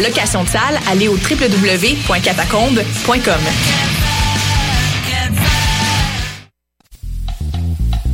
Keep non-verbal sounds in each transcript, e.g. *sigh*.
location de salle, allez au www.catacombe.com.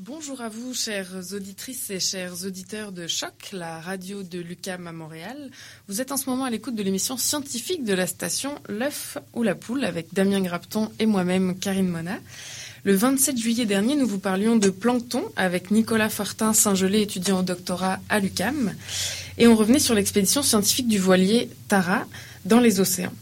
Bonjour à vous, chères auditrices et chers auditeurs de Choc, la radio de l'UCAM à Montréal. Vous êtes en ce moment à l'écoute de l'émission scientifique de la station L'œuf ou la poule avec Damien Grapton et moi-même Karine Mona. Le 27 juillet dernier, nous vous parlions de plancton avec Nicolas Fortin Saint-Gelais, étudiant au doctorat à l'UCAM. Et on revenait sur l'expédition scientifique du voilier Tara dans les océans.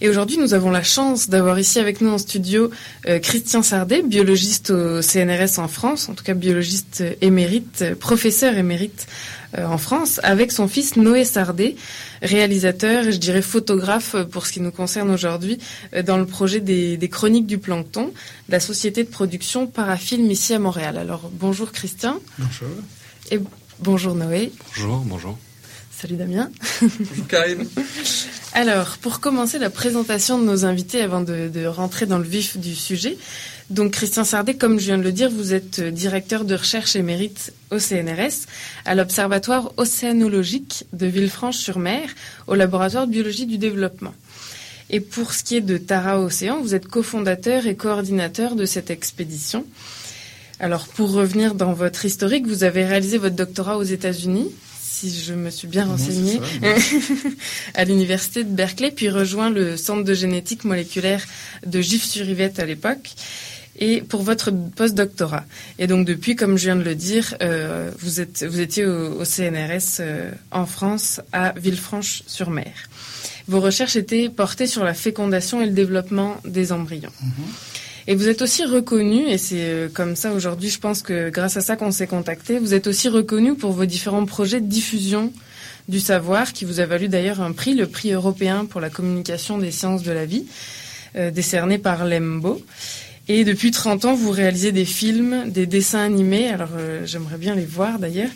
Et aujourd'hui, nous avons la chance d'avoir ici avec nous en studio euh, Christian Sardet, biologiste au CNRS en France, en tout cas biologiste émérite, euh, professeur émérite euh, en France, avec son fils Noé Sardet, réalisateur et je dirais photographe pour ce qui nous concerne aujourd'hui euh, dans le projet des, des Chroniques du Plancton, la société de production Parafilm ici à Montréal. Alors bonjour Christian. Bonjour. Et bonjour Noé. Bonjour, bonjour. Salut Damien. Bonjour Karine. *laughs* Alors, pour commencer la présentation de nos invités avant de, de, rentrer dans le vif du sujet, donc Christian Sardet, comme je viens de le dire, vous êtes directeur de recherche émérite au CNRS, à l'Observatoire océanologique de Villefranche-sur-Mer, au laboratoire de biologie du développement. Et pour ce qui est de Tara Océan, vous êtes cofondateur et coordinateur de cette expédition. Alors, pour revenir dans votre historique, vous avez réalisé votre doctorat aux États-Unis, si je me suis bien renseignée, *laughs* à l'université de Berkeley, puis rejoint le centre de génétique moléculaire de Gif-sur-Yvette à l'époque, et pour votre post-doctorat. Et donc depuis, comme je viens de le dire, euh, vous, êtes, vous étiez au, au CNRS euh, en France, à Villefranche-sur-Mer. Vos recherches étaient portées sur la fécondation et le développement des embryons. -hmm. Et vous êtes aussi reconnu, et c'est comme ça aujourd'hui, je pense que grâce à ça qu'on s'est contacté, vous êtes aussi reconnu pour vos différents projets de diffusion du savoir, qui vous a valu d'ailleurs un prix, le prix européen pour la communication des sciences de la vie, euh, décerné par l'EMBO. Et depuis 30 ans, vous réalisez des films, des dessins animés, alors euh, j'aimerais bien les voir d'ailleurs,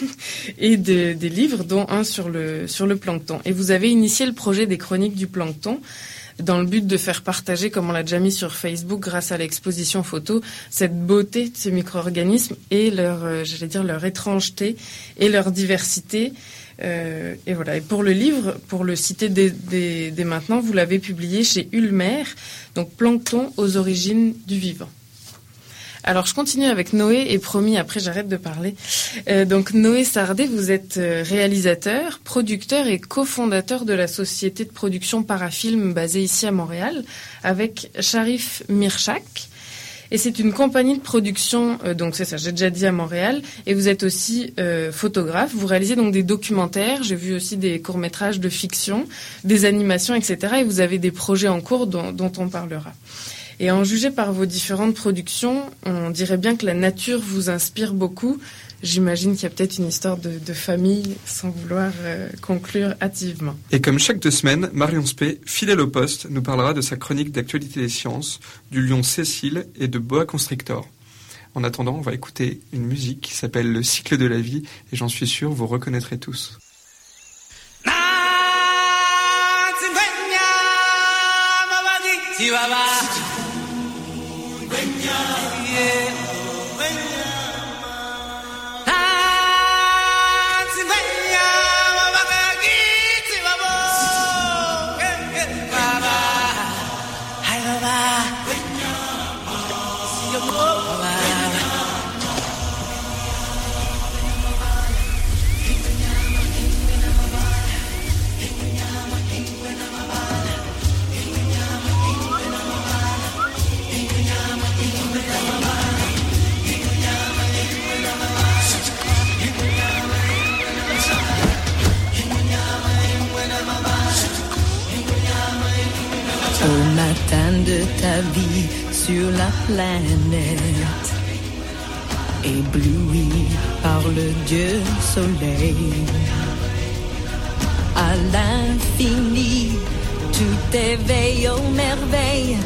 *laughs* et de, des livres, dont un sur le, sur le plancton. Et vous avez initié le projet des chroniques du plancton, dans le but de faire partager, comme on l'a déjà mis sur Facebook grâce à l'exposition photo, cette beauté de ces micro-organismes et leur, euh, j'allais dire, leur étrangeté et leur diversité. Euh, et voilà. Pour le livre, pour le citer dès, dès, dès maintenant, vous l'avez publié chez Ulmer, donc Plancton aux origines du vivant. Alors, je continue avec Noé et promis, après j'arrête de parler. Euh, donc, Noé Sardet, vous êtes réalisateur, producteur et cofondateur de la société de production Parafilm basée ici à Montréal avec Sharif Mirchak. Et c'est une compagnie de production, euh, donc c'est ça, j'ai déjà dit à Montréal. Et vous êtes aussi euh, photographe. Vous réalisez donc des documentaires. J'ai vu aussi des courts métrages de fiction, des animations, etc. Et vous avez des projets en cours dont, dont on parlera. Et en juger par vos différentes productions, on dirait bien que la nature vous inspire beaucoup. J'imagine qu'il y a peut-être une histoire de, famille sans vouloir euh, conclure hâtivement. Et comme chaque deux semaines, Marion Spé, fidèle au poste, nous parlera de sa chronique d'actualité des sciences, du lion Cécile et de Boa Constrictor. En attendant, on va écouter une musique qui s'appelle Le cycle de la vie et j'en suis sûr, vous reconnaîtrez tous. Yeah. Vie sur la planète, ébloui par le Dieu soleil. À l'infini, tout éveille aux merveilles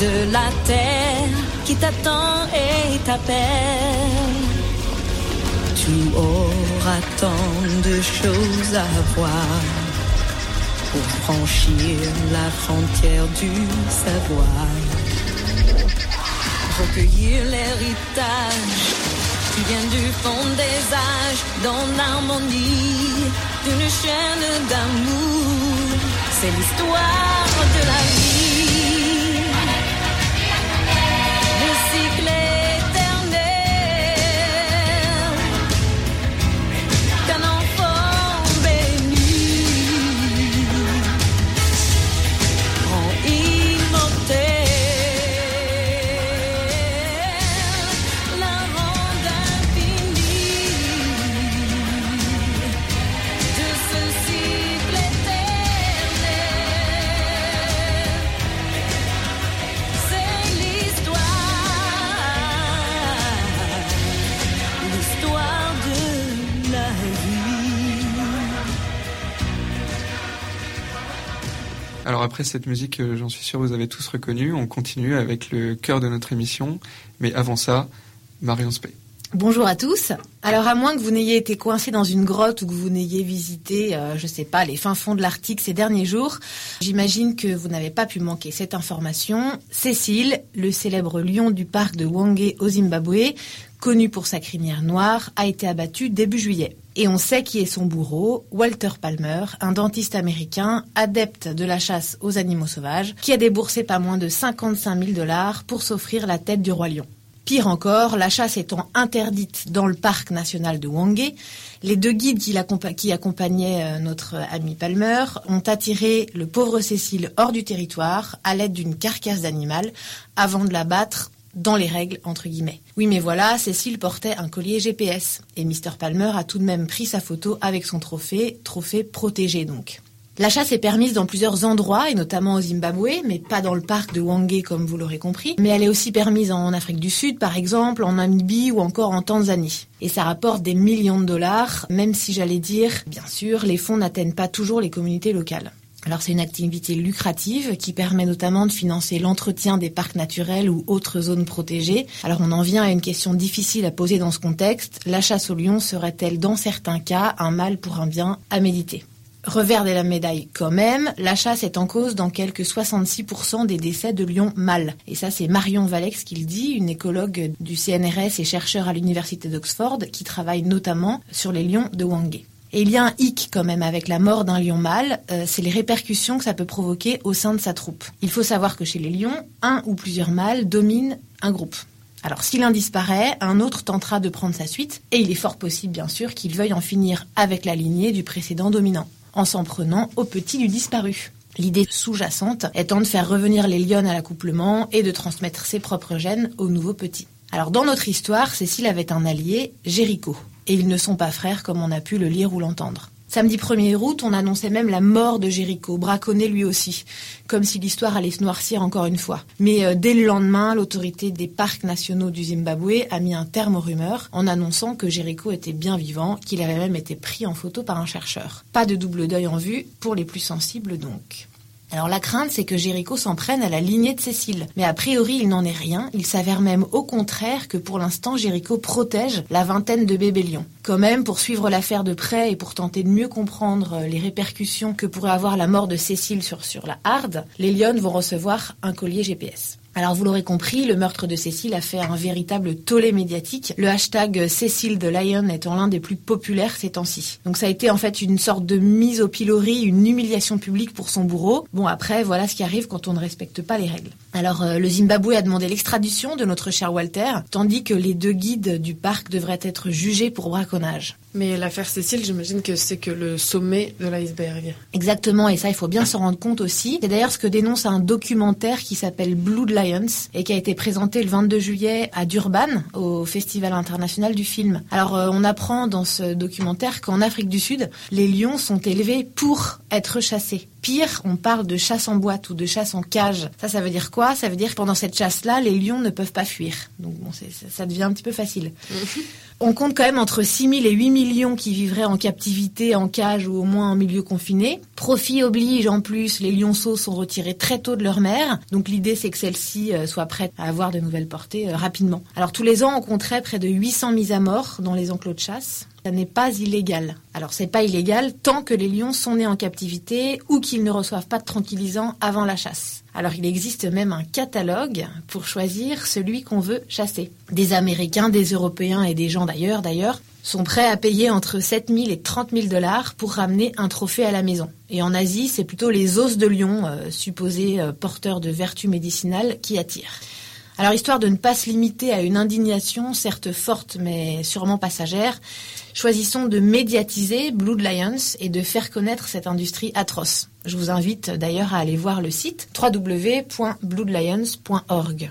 de la terre qui t'attend et t'appelle. Tu auras tant de choses à voir pour franchir la frontière du savoir. Recueillir l'héritage qui vient du fond des âges dans l'harmonie d'une chaîne d'amour. C'est l'histoire après cette musique, euh, j'en suis sûr vous avez tous reconnu, on continue avec le cœur de notre émission. Mais avant ça, Marion Spey. Bonjour à tous. Alors à moins que vous n'ayez été coincé dans une grotte ou que vous n'ayez visité, euh, je sais pas, les fins fonds de l'Arctique ces derniers jours, j'imagine que vous n'avez pas pu manquer cette information. Cécile, le célèbre lion du parc de Wangé au Zimbabwe, connu pour sa crinière noire, a été abattu début juillet. Et on sait qui est son bourreau, Walter Palmer, un dentiste américain, adepte de la chasse aux animaux sauvages, qui a déboursé pas moins de 55 000 dollars pour s'offrir la tête du roi lion. Pire encore, la chasse étant interdite dans le parc national de Wangé, les deux guides qui, accompagnaient euh, notre ami Palmer ont attiré le pauvre Cécile hors du territoire à l'aide d'une carcasse d'animal avant de l'abattre dans les règles, entre guillemets. Oui, mais voilà, Cécile portait un collier GPS et Mr. Palmer a tout de même pris sa photo avec son trophée, trophée protégé donc. La chasse est permise dans plusieurs endroits, et notamment au Zimbabwe, mais pas dans le parc de Wangé comme vous l'aurez compris. Mais elle est aussi permise en Afrique du Sud, par exemple, en Namibie ou encore en Tanzanie. Et ça rapporte des millions de dollars, même si j'allais dire, bien sûr, les fonds n'atteignent pas toujours les communautés locales. Alors c'est une activité lucrative qui permet notamment de financer l'entretien des parcs naturels ou autres zones protégées. Alors on en vient à une question difficile à poser dans ce contexte. La chasse au lion serait-elle dans certains cas un mal pour un bien à méditer? Revers de la médaille quand même, la chasse est en cause dans quelques 66% des décès de lions mâles. Et ça c'est Marion Valex qui le dit, une écologue du CNRS et chercheur à l'université d'Oxford qui travaille notamment sur les lions de Wangé. Et il y a un hic quand même avec la mort d'un lion mâle, euh, c'est les répercussions que ça peut provoquer au sein de sa troupe. Il faut savoir que chez les lions, un ou plusieurs mâles dominent un groupe. Alors si l'un disparaît, un autre tentera de prendre sa suite, et il est fort possible bien sûr qu'il veuille en finir avec la lignée du précédent dominant, en s'en prenant au petit du disparu. L'idée sous-jacente étant de faire revenir les lionnes à l'accouplement et de transmettre ses propres gènes aux nouveaux petits. Alors dans notre histoire, Cécile avait un allié, Jéricho, et ils ne sont pas frères comme on a pu le lire ou l'entendre. Samedi 1er août, on annonçait même la mort de Jéricho, braconné lui aussi, comme si l'histoire allait se noircir encore une fois. Mais euh, dès le lendemain, l'autorité des parcs nationaux du Zimbabwe a mis un terme aux rumeurs en annonçant que Jéricho était bien vivant, qu'il avait même été pris en photo par un chercheur. Pas de double deuil en vue pour les plus sensibles donc. Alors la crainte, c'est que Jéricho s'en prenne à la lignée de Cécile. Mais a priori, il n'en est rien. Il s'avère même au contraire que pour l'instant, Jéricho protège la vingtaine de bébés lions. Quand même, pour suivre l'affaire de près et pour tenter de mieux comprendre euh, les répercussions que pourrait avoir la mort de Cécile sur, la harde, les lionnes vont recevoir un collier GPS. Alors vous l'aurez compris, le meurtre de Cécile a fait un véritable tollé médiatique, le hashtag Cécile de Lion étant l'un des plus populaires ces temps-ci. Donc ça a été en fait une sorte de mise au pilori, une humiliation publique pour son bourreau. Bon après, voilà ce qui arrive quand on ne respecte pas les règles. Alors euh, le Zimbabwe a demandé l'extradition de notre cher Walter, tandis que les deux guides du parc devraient être jugés pour braconnage. Mais l'affaire Cécile, j'imagine que c'est que le sommet de l'iceberg. Exactement, et ça, il faut bien se rendre compte aussi. C'est d'ailleurs ce que dénonce un documentaire qui s'appelle Blood Lions et qui a été présenté le 22 juillet à Durban, au Festival international du film. Alors, euh, on apprend dans ce documentaire qu'en Afrique du Sud, les lions sont élevés pour être chassés. Pire, on parle de chasse en boîte ou de chasse en cage. Ça, ça veut dire quoi? Ça veut dire que pendant cette chasse-là, les lions ne peuvent pas fuir. Donc bon, ça devient un petit peu facile. *laughs* On compte quand même entre 6 000 et 8 millions qui vivraient en captivité, en cage ou au moins en milieu confiné. Profit oblige, en plus, les lionceaux sont retirés très tôt de leur mère. Donc l'idée, c'est que celle-ci euh, soit prête à avoir de nouvelles portées euh, rapidement. Alors tous les ans, on compterait près de 800 mises à mort dans les enclos de chasse. Ça n'est pas illégal. Alors c'est pas illégal tant que les lions sont nés en captivité ou qu'ils ne reçoivent pas de tranquillisants avant la chasse. Alors il existe même un catalogue pour choisir celui qu'on veut chasser. Des Américains, des Européens et des gens d'ailleurs, d'ailleurs, sont prêts à payer entre 7 000 et 30 000 dollars pour ramener un trophée à la maison. Et en Asie, c'est plutôt les os de lion, euh, supposés euh, porteurs de vertus médicinales, qui attirent. Alors, histoire de ne pas se limiter à une indignation, certes forte, mais sûrement passagère, choisissons de médiatiser Blood Lions et de faire connaître cette industrie atroce. Je vous invite d'ailleurs à aller voir le site www.bloodlions.org.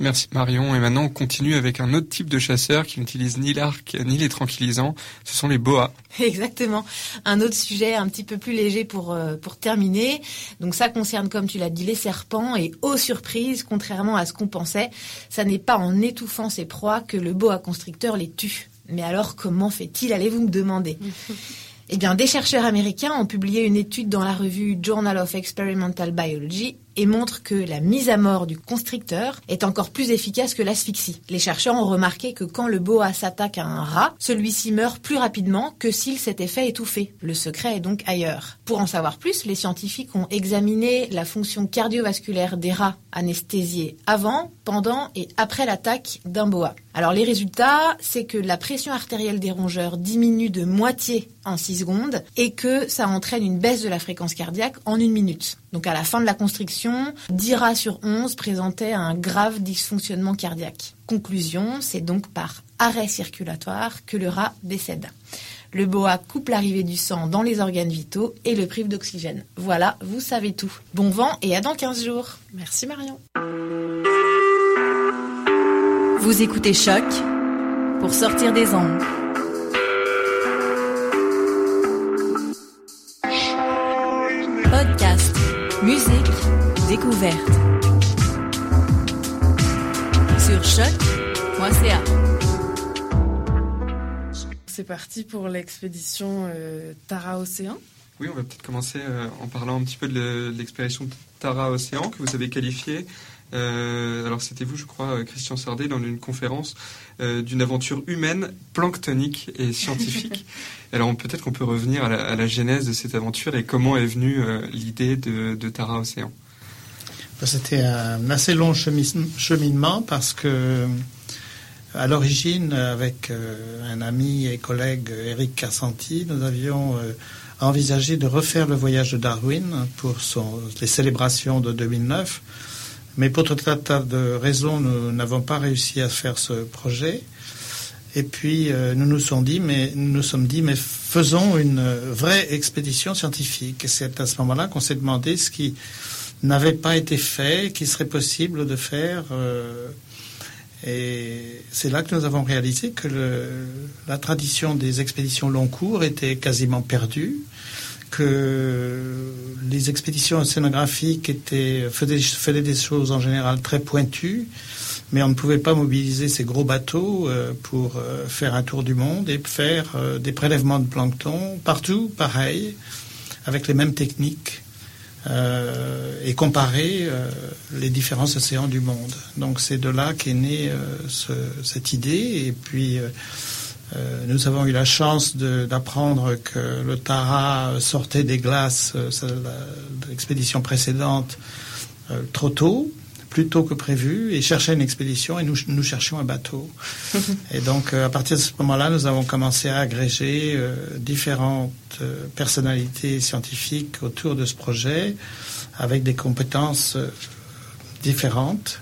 Merci Marion. Et maintenant, on continue avec un autre type de chasseur qui n'utilise ni l'arc ni les tranquillisants. Ce sont les boas. *laughs* Exactement. Un autre sujet un petit peu plus léger pour, euh, pour terminer. Donc ça concerne, comme tu l'as dit, les serpents. Et aux surprises, contrairement à ce qu'on pensait, ça n'est pas en étouffant ses proies que le boa constricteur les tue. Mais alors, comment fait-il, allez-vous me demander *laughs* Eh bien, des chercheurs américains ont publié une étude dans la revue Journal of Experimental Biology et montrent que la mise à mort du constricteur est encore plus efficace que l'asphyxie. Les chercheurs ont remarqué que quand le boa s'attaque à un rat, celui-ci meurt plus rapidement que s'il s'était fait étouffer. Le secret est donc ailleurs. Pour en savoir plus, les scientifiques ont examiné la fonction cardiovasculaire des rats anesthésiés avant, pendant et après l'attaque d'un boa. Alors les résultats, c'est que la pression artérielle des rongeurs diminue de moitié en 6 secondes et que ça entraîne une baisse de la fréquence cardiaque en une minute. Donc à la fin de la constriction, 10 rats sur 11 présentaient un grave dysfonctionnement cardiaque. Conclusion, c'est donc par arrêt circulatoire que le rat décède. Le boa coupe l'arrivée du sang dans les organes vitaux et le prive d'oxygène. Voilà, vous savez tout. Bon vent et à dans 15 jours. Merci Marion. Vous écoutez Choc pour sortir des ondes. Musique, découverte. Sur choc.ca. C'est parti pour l'expédition euh, Tara Océan. Oui, on va peut-être commencer euh, en parlant un petit peu de le- de l'expédition Tara Océan que vous avez qualifiée. Euh, alors c'était vous, je crois, euh, Christian Sardet, dans une conférence euh, d'une aventure humaine, planctonique et scientifique. *laughs* alors peut-être qu'on peut revenir à la, à la genèse de cette aventure et comment est venue euh, l'idée de, de Tara Océan. Ben, C'était un assez long cheminement parce que, à l'origine, avec un ami et collègue Eric Cassanti, nous avions envisagé de refaire le voyage de Darwin pour son- les célébrations de 2009. Mais pour tout un tas de raisons, nous n'avons pas réussi à faire ce projet. Et puis euh, nous nous sommes dit, mais nous sommes dit, mais faisons une vraie expédition scientifique. Et c'est à ce moment-là qu'on s'est demandé ce qui n'avait pas été fait, qu'il serait possible de faire. euh, et c'est là que nous avons réalisé que la tradition des expéditions long cours était quasiment perdue, que les expéditions océanographiques étaient, faisaient, des choses en général très pointues, mais on ne pouvait pas mobiliser ces gros bateaux euh, pour euh, faire un tour du monde et faire euh, des prélèvements de plancton partout, pareil, avec les mêmes techniques et comparer les différents océans du monde. Donc c'est de là qu'est née ce- cette idée. Et puis euh, nous avons eu la chance de- d'apprendre que le Tara sortait des glaces, euh, la- l'expédition précédente, euh, trop tôt, plus tôt que prévu, et cherchait une expédition, et nous, nous cherchions un bateau. *laughs* et donc euh, à partir de ce moment-là, nous avons commencé à agréger différentes personnalités scientifiques autour de ce projet, avec des compétences différentes.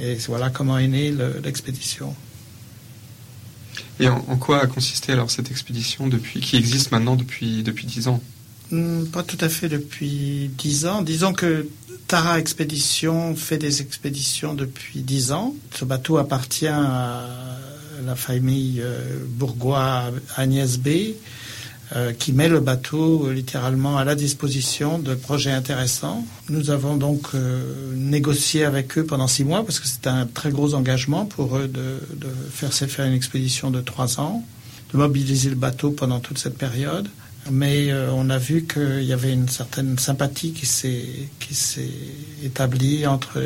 Et voilà comment est née le- l'expédition. Et en, quoi a consisté alors cette expédition depuis, qui existe maintenant depuis depuis dix ans? Hmm, Pas tout à fait depuis dix ans. Disons que Tara Expédition fait des expéditions depuis dix ans. Ce bateau appartient à la famille euh, Bourgois Agnès B, euh, qui met le bateau euh, littéralement à la disposition de projets intéressants. Nous avons donc euh, négocié avec eux pendant six mois parce que c'était un très gros engagement pour eux de, de faire, faire une expédition de trois ans, de mobiliser le bateau pendant toute cette période. Mais on a vu qu'il y avait une certaine sympathie qui s'est établie entre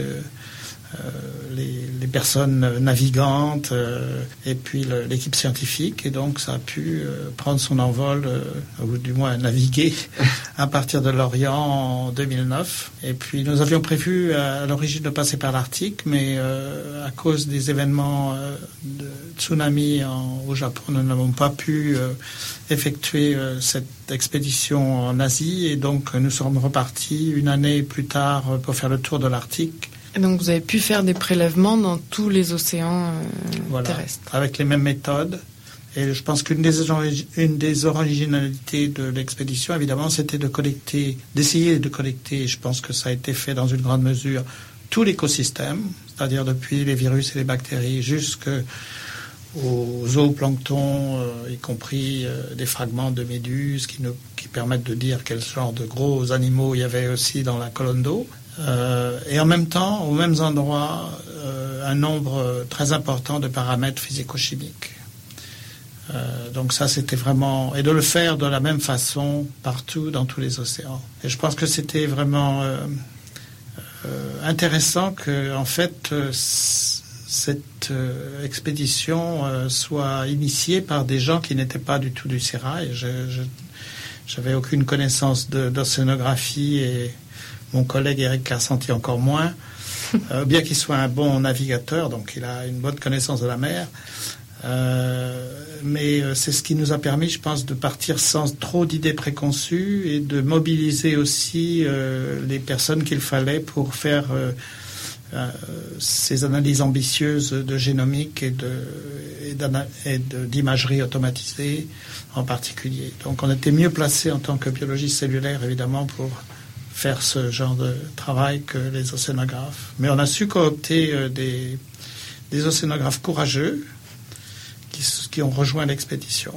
les, les personnes navigantes euh, et puis l'équipe scientifique et donc ça a pu euh, prendre son envol euh, ou du moins naviguer *laughs* à partir de l'Orient en 2009 et puis nous avions prévu à, l'origine de passer par l'Arctique mais euh, à cause des événements euh, de tsunami en- au Japon nous n'avons pas pu euh, effectuer euh, cette expédition en Asie. Et donc euh, nous sommes repartis une année plus tard euh, pour faire le tour de l'Arctique Et donc vous avez pu faire des prélèvements dans tous les océans euh, Voilà. terrestres. avec les mêmes méthodes. Et je pense qu'une des, origi- une des originalités de l'expédition, évidemment, c'était de collecter, d'essayer de collecter, je pense que ça a été fait dans une grande mesure, tout l'écosystème, c'est-à-dire depuis les virus et les bactéries jusqu'aux zooplanctons, euh, y compris euh, des fragments de méduses qui, qui permettent de dire quel genre de gros animaux il y avait aussi dans la colonne d'eau. Euh, et en même temps, aux mêmes endroits, euh, un nombre très important de paramètres physico-chimiques. Euh, donc ça, c'était vraiment... Et de le faire de la même façon partout dans tous les océans. Et je pense que c'était vraiment intéressant que, en fait, cette expédition soit initiée par des gens qui n'étaient pas du tout du sérail. Je, je, j'avais aucune connaissance d'océanographie et mon collègue Eric Carcenti encore moins. Euh, bien qu'il soit un bon navigateur, donc il a une bonne connaissance de la mer. Euh, mais euh, c'est ce qui nous a permis, je pense, de partir sans trop d'idées préconçues et de mobiliser aussi les personnes qu'il fallait pour faire ces analyses ambitieuses de génomique et d'imagerie automatisée en particulier. Donc on était mieux placé en tant que biologiste cellulaire, évidemment, pour faire ce genre de travail que les océanographes. Mais on a su coopter euh, des, des océanographes courageux qui, qui ont rejoint l'expédition.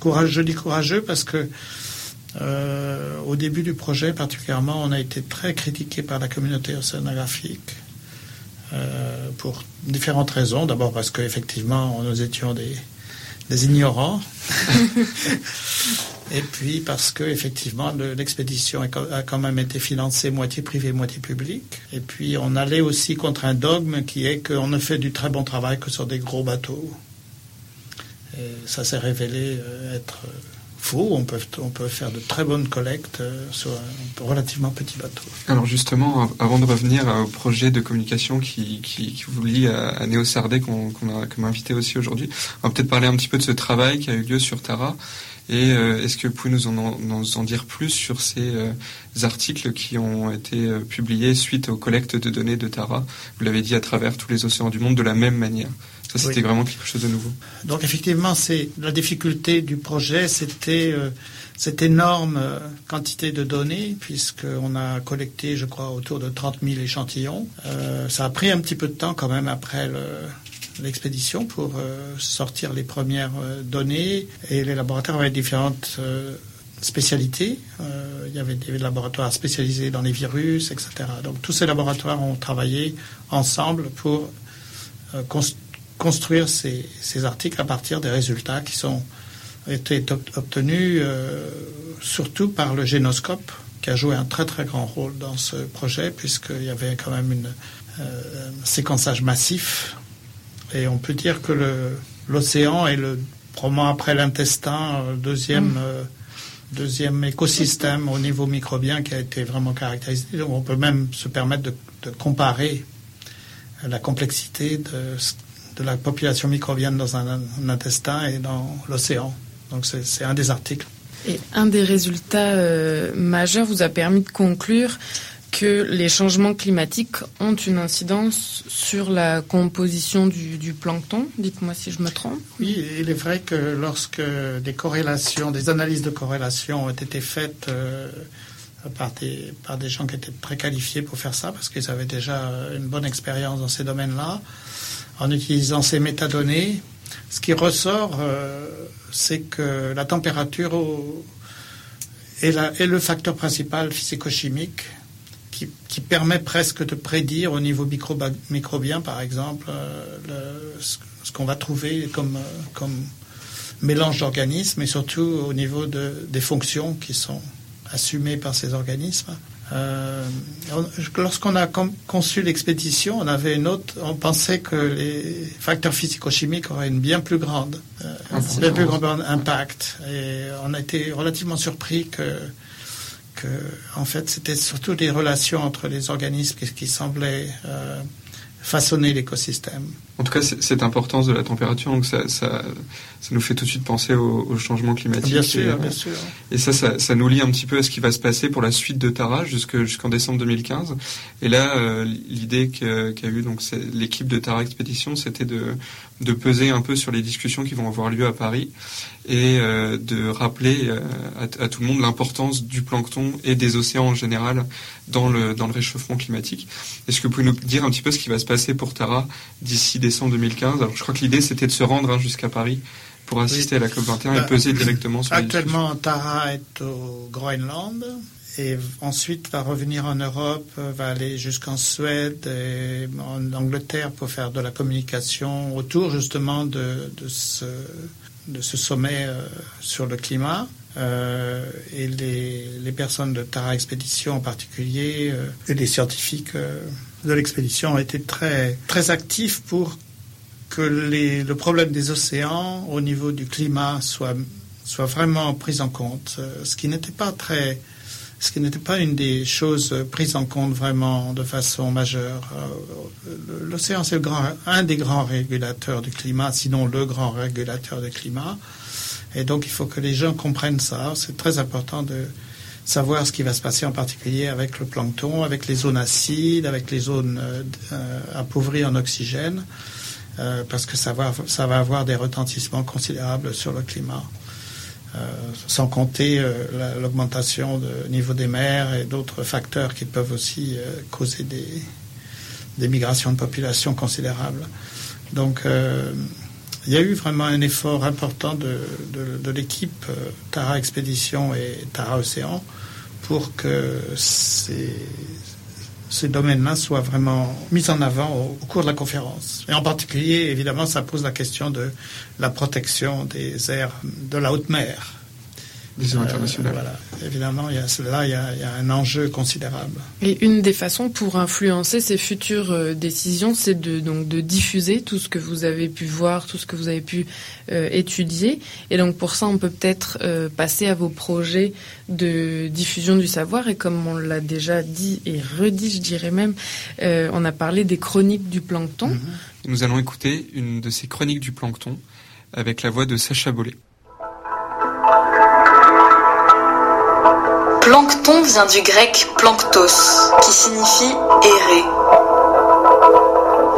Courageux, je dis courageux parce que euh, au début du projet, particulièrement, on a été très critiqué par la communauté océanographique euh, pour différentes raisons. D'abord parce qu'effectivement, nous étions des, des ignorants. *laughs* Et puis parce que effectivement le- l'expédition a quand même été financée moitié privée, moitié publique. Et puis on allait aussi contre un dogme qui est qu'on ne fait du très bon travail que sur des gros bateaux. Et ça s'est révélé euh, être euh, faux. On peut, on peut faire de très bonnes collectes euh, sur un relativement petit bateau. Alors justement, av- avant de revenir au projet de communication qui, qui, vous lie à, Néo Sardet qu'on qu'on a invité aussi aujourd'hui, on va peut-être parler un petit peu de ce travail qui a eu lieu sur Tara. Et euh, est-ce que vous pouvez nous en, en- nous en dire plus sur ces euh, articles qui ont été euh, publiés suite aux collectes de données de Tara? Vous l'avez dit à travers tous les océans du monde de la même manière. Ça, c'était Oui. vraiment quelque chose de nouveau. Donc effectivement, c'est la difficulté du projet, c'était cette énorme quantité de données, puisqu'on a collecté, je crois, autour de 30 000 échantillons. Ça a pris un petit peu de temps quand même après le- l'expédition pour euh, sortir les premières euh, données, et les laboratoires avaient différentes euh, spécialités. Il y avait des laboratoires spécialisés dans les virus, etc. Donc tous ces laboratoires ont travaillé ensemble pour cons- construire ces, articles à partir des résultats qui sont été ob- obtenus surtout par le génoscope qui a joué un très très grand rôle dans ce projet puisqu'il y avait quand même un séquençage massif et on peut dire que l'océan est le probablement après l'intestin euh, deuxième euh, deuxième écosystème au niveau microbien qui a été vraiment caractérisé. Donc on peut même se permettre de, de comparer la complexité de, de la population microbienne dans un, un intestin et dans l'océan. Donc c'est c'est un des articles. Et un des résultats euh, majeurs vous a permis de conclure que les changements climatiques ont une incidence sur la composition du, plancton. Dites-moi si je me trompe. Oui, il est vrai que lorsque des corrélations, des analyses de corrélation ont été faites euh, par, des, par des gens qui étaient très qualifiés pour faire ça, parce qu'ils avaient déjà une bonne expérience dans ces domaines-là, en utilisant ces métadonnées, ce qui ressort, euh, c'est que la température est, la- est le facteur principal physico-chimique qui, qui permet presque de prédire au niveau microbien, par exemple, euh, le- ce, ce qu'on va trouver comme, euh, comme mélange d'organismes et surtout au niveau de, des fonctions qui sont assumées par ces organismes. Euh, on- Lorsqu'on a conçu l'expédition, on avait une autre, on pensait que les facteurs physico-chimiques auraient une bien plus grande, euh, un bien plus grand impact. Et on a été relativement surpris que, en fait, c'était surtout des relations entre les organismes qui, qui semblaient euh, façonner l'écosystème. En tout cas, cette importance de la température, donc ça, ça, ça nous fait tout de suite penser au, au changement climatique. Bien Et, sûr, euh, bien sûr. Et ça, ça, ça nous lie un petit peu à ce qui va se passer pour la suite de Tara jusque- jusqu'en décembre 2015. Et là, euh, l'idée qu'a eu donc l'équipe de Tara Expédition, c'était de, de peser un peu sur les discussions qui vont avoir lieu à Paris et euh, de rappeler euh, à, à tout le monde l'importance du plancton et des océans en général dans le, dans le réchauffement climatique. Est-ce que vous pouvez nous dire un petit peu ce qui va se passer pour Tara d'ici décembre 2015 Alors, je crois que l'idée, c'était de se rendre hein, jusqu'à Paris pour assister à la COP21 et Bah, peser directement sur. Actuellement, Tara est au Groenland et ensuite va revenir en Europe, euh, va aller jusqu'en Suède et en Angleterre pour faire de la communication autour justement de, de ce, de ce sommet euh, sur le climat. Euh, et les, les personnes de Tara Expédition en particulier euh, et les scientifiques euh, de l'expédition ont été très, très actifs pour que le problème des océans au niveau du climat soit, soit vraiment pris en compte, euh, ce qui n'était pas très, ce qui n'était pas une des choses prises en compte vraiment de façon majeure. Euh, L'océan, c'est un des grands régulateurs du climat, sinon le grand régulateur du climat. Et donc, il faut que les gens comprennent ça. C'est très important de savoir ce qui va se passer en particulier avec le plancton, avec les zones acides, avec les zones euh, euh, appauvries en oxygène euh, parce que ça va, ça va avoir des retentissements considérables sur le climat. Sans compter la- l'augmentation du niveau des mers et d'autres facteurs qui peuvent aussi causer des, migrations de population considérables. Donc, il y a eu vraiment un effort important de, de- l'équipe Tara Expédition et Tara Océan pour que ces, domaines-là soient vraiment mis en avant au, au cours de la conférence. Et en particulier, évidemment, ça pose la question de la protection des aires de la haute mer. Euh, voilà. Évidemment, il y a, là, il y a, il y a un enjeu considérable. Et une des façons pour influencer ces futures euh, décisions, c'est de donc de diffuser tout ce que vous avez pu voir, tout ce que vous avez pu euh, étudier. Et donc pour ça, on peut peut-être euh, passer à vos projets de diffusion du savoir. Et comme on l'a déjà dit et redit, je dirais même, euh, on a parlé des chroniques du plancton. Mhm. Nous allons écouter une de ces chroniques du plancton avec la voix de Sacha Bollet. Vient du grec planctos, qui signifie errer.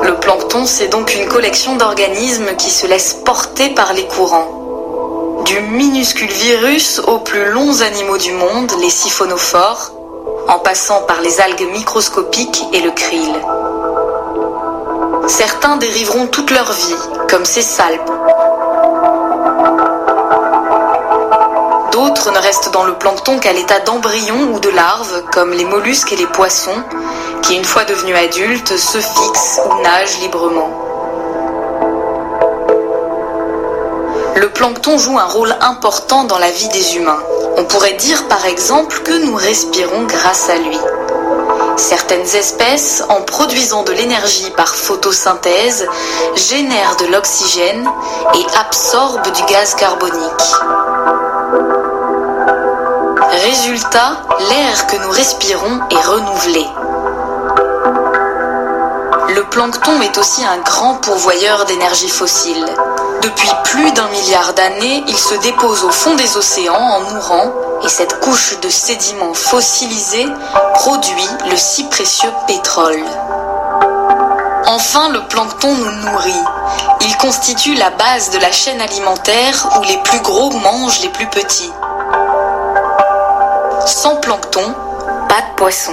Le plancton, c'est donc une collection d'organismes qui se laissent porter par les courants. Du minuscule virus aux plus longs animaux du monde, les siphonophores, en passant par les algues microscopiques et le krill. Certains dériveront toute leur vie, comme ces salpes, D'autres ne restent dans le plancton qu'à l'état d'embryon ou de larve, comme les mollusques et les poissons, qui une fois devenus adultes se fixent ou nagent librement. Le plancton joue un rôle important dans la vie des humains. On pourrait dire par exemple que nous respirons grâce à lui. Certaines espèces, en produisant de l'énergie par photosynthèse, génèrent de l'oxygène et absorbent du gaz carbonique. Résultat, l'air que nous respirons est renouvelé. Le plancton est aussi un grand pourvoyeur d'énergie fossile. Depuis plus d'un milliard d'années, il se dépose au fond des océans en mourant et cette couche de sédiments fossilisés produit le si précieux pétrole. Enfin, le plancton nous nourrit. Il constitue la base de la chaîne alimentaire où les plus gros mangent les plus petits. Poisson.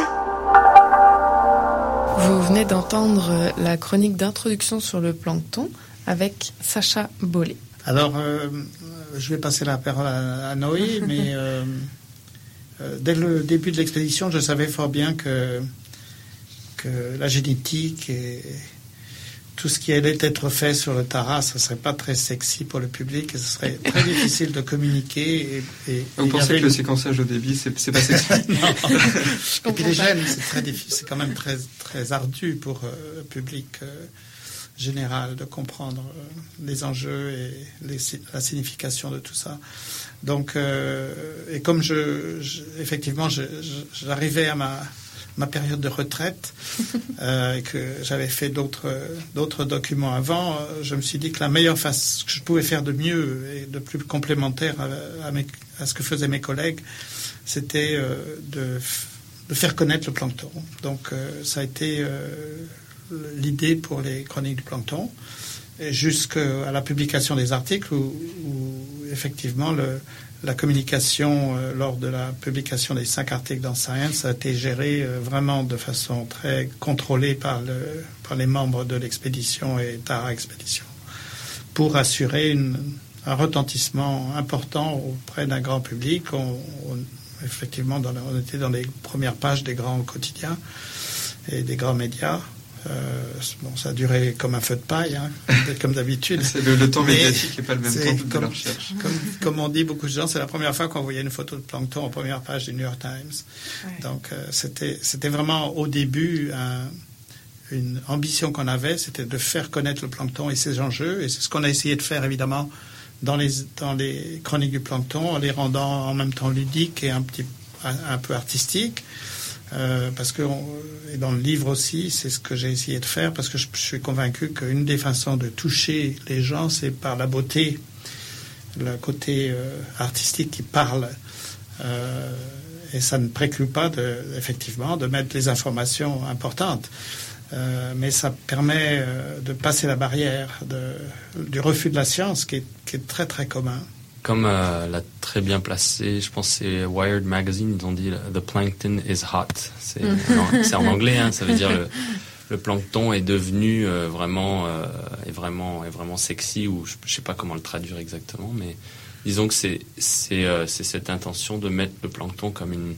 Vous venez d'entendre la chronique d'introduction sur le plancton avec Sacha Bollet. Alors, euh, je vais passer la parole à, à Noé, *laughs* mais euh, euh, dès le début de l'expédition, je savais fort bien que, que la génétique et tout ce qui allait être fait sur le Tara, ce ne serait pas très sexy pour le public et ce serait très *laughs* difficile de communiquer. Et, et- Vous et pensez que le séquençage au débit, c'est c'est pas sexy *laughs* Non. *laughs* Et puis les gènes, c'est très difficile, c'est quand même très très ardu pour euh, le public euh, général de comprendre euh, les enjeux et les la signification de tout ça. Donc, euh, et comme je, je- effectivement, je- je- j'arrivais à ma ma période de retraite *laughs* euh, et que j'avais fait d'autres d'autres documents avant, euh, je me suis dit que la meilleure façon que je pouvais faire de mieux et de plus complémentaire à, à mes- à ce que faisaient mes collègues, c'était euh, de, de faire connaître le plancton. Donc euh, ça a été euh, l'idée pour les chroniques du plancton, jusqu'à la publication des articles où, où, effectivement le, la communication euh, lors de la publication des cinq articles dans Science a été gérée euh, vraiment de façon très contrôlée par, le, par les membres de l'expédition et Tara Expédition pour assurer un retentissement important auprès d'un grand public. On, on- effectivement, on était dans les premières pages des grands quotidiens et des grands médias. Euh, bon, ça a duré comme un feu de paille, hein, *laughs* comme d'habitude. C'est le, le temps Mais médiatique n'est pas le même temps de comme- la recherche. Comme, comme on dit beaucoup de gens, c'est la première fois qu'on voyait une photo de plancton en première page du New York Times. Ouais. Donc euh, c'était c'était vraiment au début un- une ambition qu'on avait, c'était de faire connaître le plancton et ses enjeux. Et c'est ce qu'on a essayé de faire évidemment dans les dans les chroniques du plancton, en les rendant en même temps ludiques et un petit un, un peu artistiques. Euh, parce que on- et dans le livre aussi, c'est ce que j'ai essayé de faire parce que je, suis convaincu qu'une des façons de toucher les gens, c'est par la beauté, le côté euh, artistique qui parle. Euh, et ça ne préclut pas, effectivement, de mettre les informations importantes. Euh, mais ça permet euh, de passer la barrière du refus de la science qui est très très commun. Comme euh, l'a très bien placé, je pense que c'est Wired Magazine, ils ont dit The plankton is hot. C'est c'est en anglais, hein, ça veut dire le, *laughs* le plancton est devenu euh, vraiment, euh, est vraiment, est vraiment sexy, ou je, je sais pas comment le traduire exactement, mais disons que c'est euh, cette intention de mettre le plancton comme une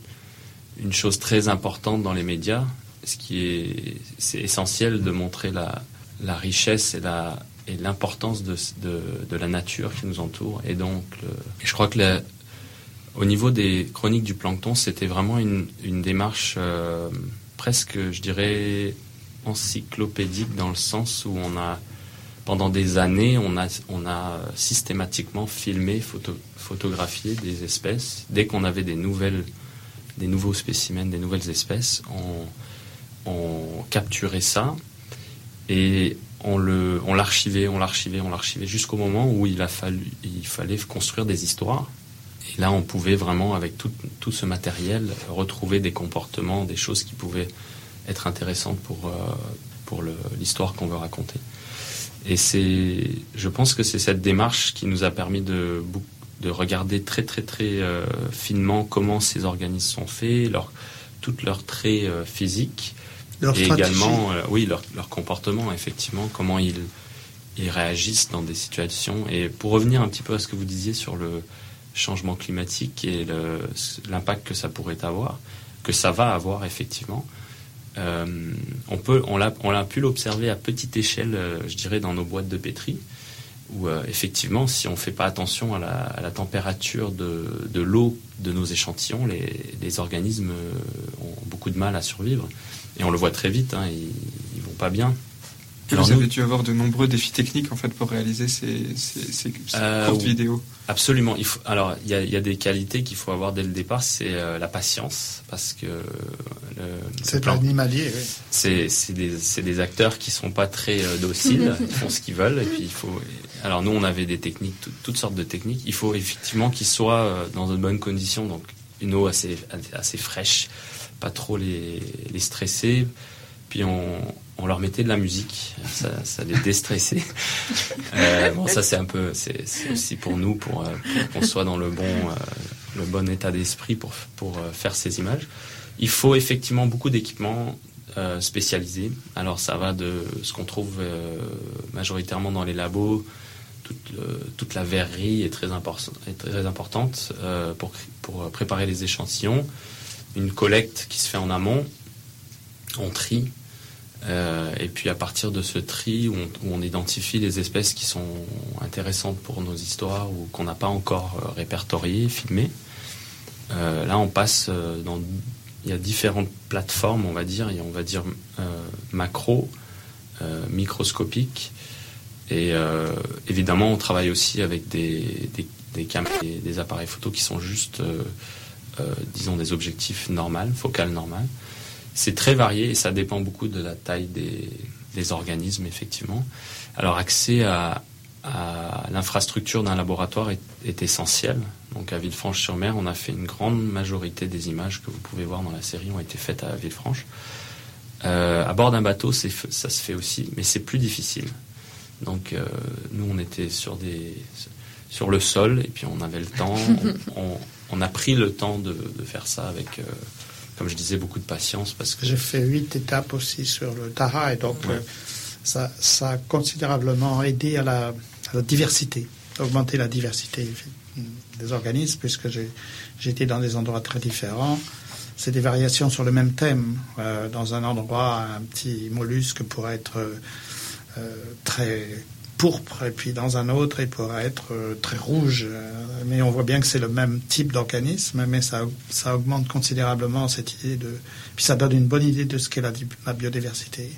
une chose très importante dans les médias, ce qui est c'est essentiel de montrer la la richesse et la et l'importance de, de, la nature qui nous entoure. Et donc, je crois que au niveau des chroniques du plancton, c'était vraiment une, une démarche euh, presque, je dirais, encyclopédique dans le sens où on a, pendant des années, on a, on a systématiquement filmé, photo, photographié des espèces. Dès qu'on avait des nouvelles, des nouveaux spécimens, des nouvelles espèces, on, on capturait ça et on l'archivait, on l'archivait, on l'archivait jusqu'au moment où il a fallu, il fallait construire des histoires. Et là, on pouvait vraiment, avec tout, tout ce matériel, retrouver des comportements, des choses qui pouvaient être intéressantes pour, euh, pour l'histoire qu'on veut raconter. Et c'est, je pense que c'est cette démarche qui nous a permis de, de regarder très très très euh, finement comment ces organismes sont faits, leur, toutes leurs traits euh, physiques, Leur et stratégie. également, euh, oui, leur, leur comportement, effectivement, comment ils, ils réagissent dans des situations. Et pour revenir un petit peu à ce que vous disiez sur le changement climatique et l'impact que ça pourrait avoir, que ça va avoir, effectivement, euh, on, peut, on, l'a, pu l'observer à petite échelle, euh, je dirais, dans nos boîtes de pétri, où euh, effectivement, si on ne fait pas attention à la, à la température de, de l'eau de nos échantillons, les, les organismes euh, ont beaucoup de mal à survivre. Et on le voit très vite, hein, ils, ils vont pas bien. Et Alors vous nous- avez dû avoir de nombreux défis techniques en fait pour réaliser ces, ces, ces- ces Euh, courtes vidéos. Absolument. Il faut, alors, il y a, il y a des qualités qu'il faut avoir dès le départ, c'est euh, la patience, parce que le, C'est plan- animalier, oui. c'est c'est des, c'est des acteurs qui sont pas très euh, dociles, *laughs* ils font ce qu'ils veulent, et puis il faut. Alors nous, on avait des techniques, tout- toutes sortes de techniques. Il faut effectivement qu'ils soient euh, dans de bonnes conditions, donc une eau assez assez fraîche, pas trop les, les stresser. Puis on, on leur mettait de la musique, ça, ça les déstressait. *laughs* Euh, bon, ça c'est un peu, c'est aussi pour nous, pour, euh, pour qu'on soit dans le bon, le bon état d'esprit pour pour faire ces images. Il faut effectivement beaucoup d'équipements spécialisés. Alors ça va de ce qu'on trouve majoritairement dans les labos. Toute, la verrerie est très, importante euh, pour, pour préparer les échantillons. Une collecte qui se fait en amont. On trie. Euh, et puis à partir de ce tri où on, identifie les espèces qui sont intéressantes pour nos histoires ou qu'on n'a pas encore euh, répertoriées, filmées, euh, là on passe euh, dans il y a différentes plateformes, on va dire, on va dire euh, macro, euh, microscopique. Et euh, évidemment, on travaille aussi avec des, caméras, des, des appareils photo qui sont juste, euh, euh, disons, des objectifs normales, focales normales. C'est très varié et ça dépend beaucoup de la taille des, organismes, effectivement. Alors, accès à, l'infrastructure d'un laboratoire est, est essentiel. Donc, à Villefranche-sur-Mer, on a fait une grande majorité des images que vous pouvez voir dans la série ont été faites à Villefranche. À bord d'un bateau, ça se fait aussi, mais c'est plus difficile. Donc, euh, nous, on était sur des sur le sol et puis on avait le temps. *laughs* on, on- on a pris le temps de, de faire ça avec, euh, comme je disais, beaucoup de patience parce que J'ai fait huit étapes aussi sur le Tara et donc Ouais. euh, ça, ça a considérablement aidé à la, à la diversité, augmenter la diversité des organismes puisque été dans des endroits très différents. C'est des variations sur le même thème. Euh, dans un endroit, un petit mollusque pourrait être très pourpre et puis dans un autre, il pourrait être euh, très rouge. Euh, mais on voit bien que c'est le même type d'organisme, mais ça, ça augmente considérablement cette idée de... Puis ça donne une bonne idée de ce qu'est la biodiversité.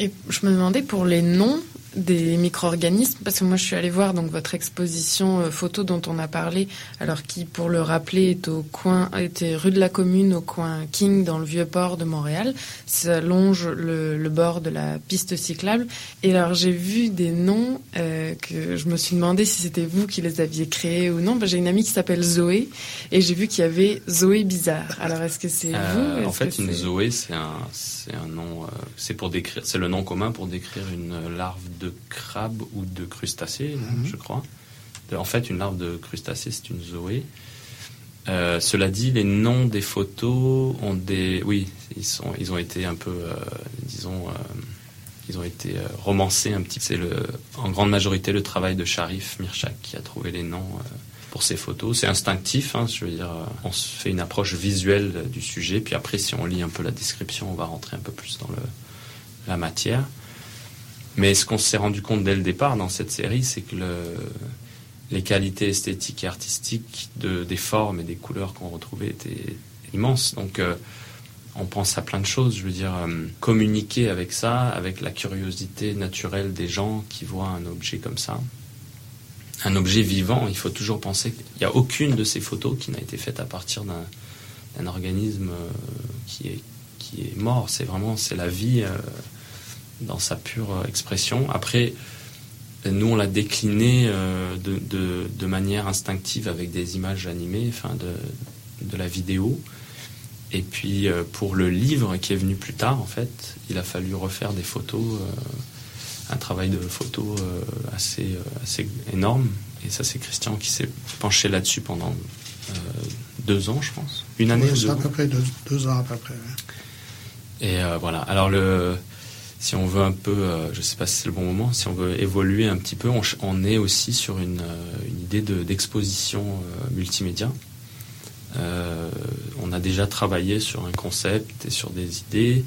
Et je me demandais pour les noms des micro-organismes, parce que moi je suis allée voir donc votre exposition euh, photo dont on a parlé, alors qui, pour le rappeler, est au coin, était rue de la Commune, au coin King, dans le vieux port de Montréal. Ça longe le, le bord de la piste cyclable. Et alors j'ai vu des noms euh, que je me suis demandé si c'était vous qui les aviez créés ou non. Ben, j'ai une amie qui s'appelle Zoé, et j'ai vu qu'il y avait Zoé Bizarre. Alors est-ce que c'est Euh, vous? En fait, une zoé, c'est un, c'est un nom, euh, c'est pour décrire, c'est le nom commun pour décrire une larve de crabe ou de crustacé, Mhm. je crois. De- en fait, une larve de crustacé, c'est une zoé. Euh, cela dit, les noms des photos ont des, oui, ils sont, ils ont été un peu, euh, disons, euh, ils ont été romancés un petit. peu. C'est le, en grande majorité le travail de Sharif Mirchak qui a trouvé les noms. pour ces photos. C'est instinctif, hein, je veux dire, on se fait une approche visuelle du sujet, puis après, si on lit un peu la description, on va rentrer un peu plus dans le, la matière. Mais ce qu'on s'est rendu compte dès le départ dans cette série, c'est que le, les qualités esthétiques et artistiques de, des formes et des couleurs qu'on retrouvait étaient immenses. Donc, euh, on pense à plein de choses. Je veux dire, euh, communiquer avec ça, avec la curiosité naturelle des gens qui voient un objet comme ça, un objet vivant, il faut toujours penser qu'il n'y a aucune de ces photos qui n'a été faite à partir d'un organisme euh, qui est, qui est mort. C'est vraiment c'est la vie dans sa pure euh, expression. Après, nous, on l'a décliné euh, de, de, de manière instinctive avec des images animées, enfin de, de la vidéo. Et puis, euh, pour le livre qui est venu plus tard, en fait, il a fallu refaire des photos, un travail de photo assez, assez énorme. Et ça, c'est Christian qui s'est penché là-dessus pendant deux ans, je pense. Une année Oui, ou deux à peu près deux, deux ans à peu près. ouais. Et euh, voilà. Alors le, si on veut un peu, euh, je sais pas si c'est le bon moment, si on veut évoluer un petit peu, on, est aussi sur une, euh, idée de- d'exposition euh, multimédia. On a déjà travaillé sur un concept et sur des idées.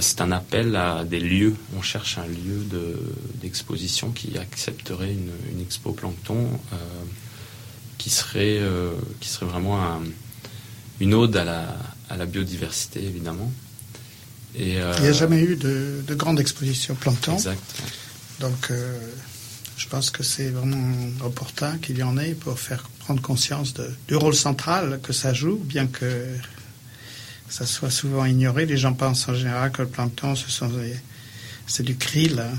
C'est un appel à des lieux. On cherche un lieu de- d'exposition qui accepterait une, expo plancton, qui serait, qui serait vraiment un- une ode à la biodiversité, évidemment. Et, euh, Il n'y a jamais eu de, de grande exposition plancton. Exact. Donc, euh, je pense que c'est vraiment opportun qu'il y en ait pour faire prendre conscience de- du rôle central que ça joue, bien que ça soit souvent ignoré. Les gens pensent en général que le plancton, ce sont des- c'est du krill, hein.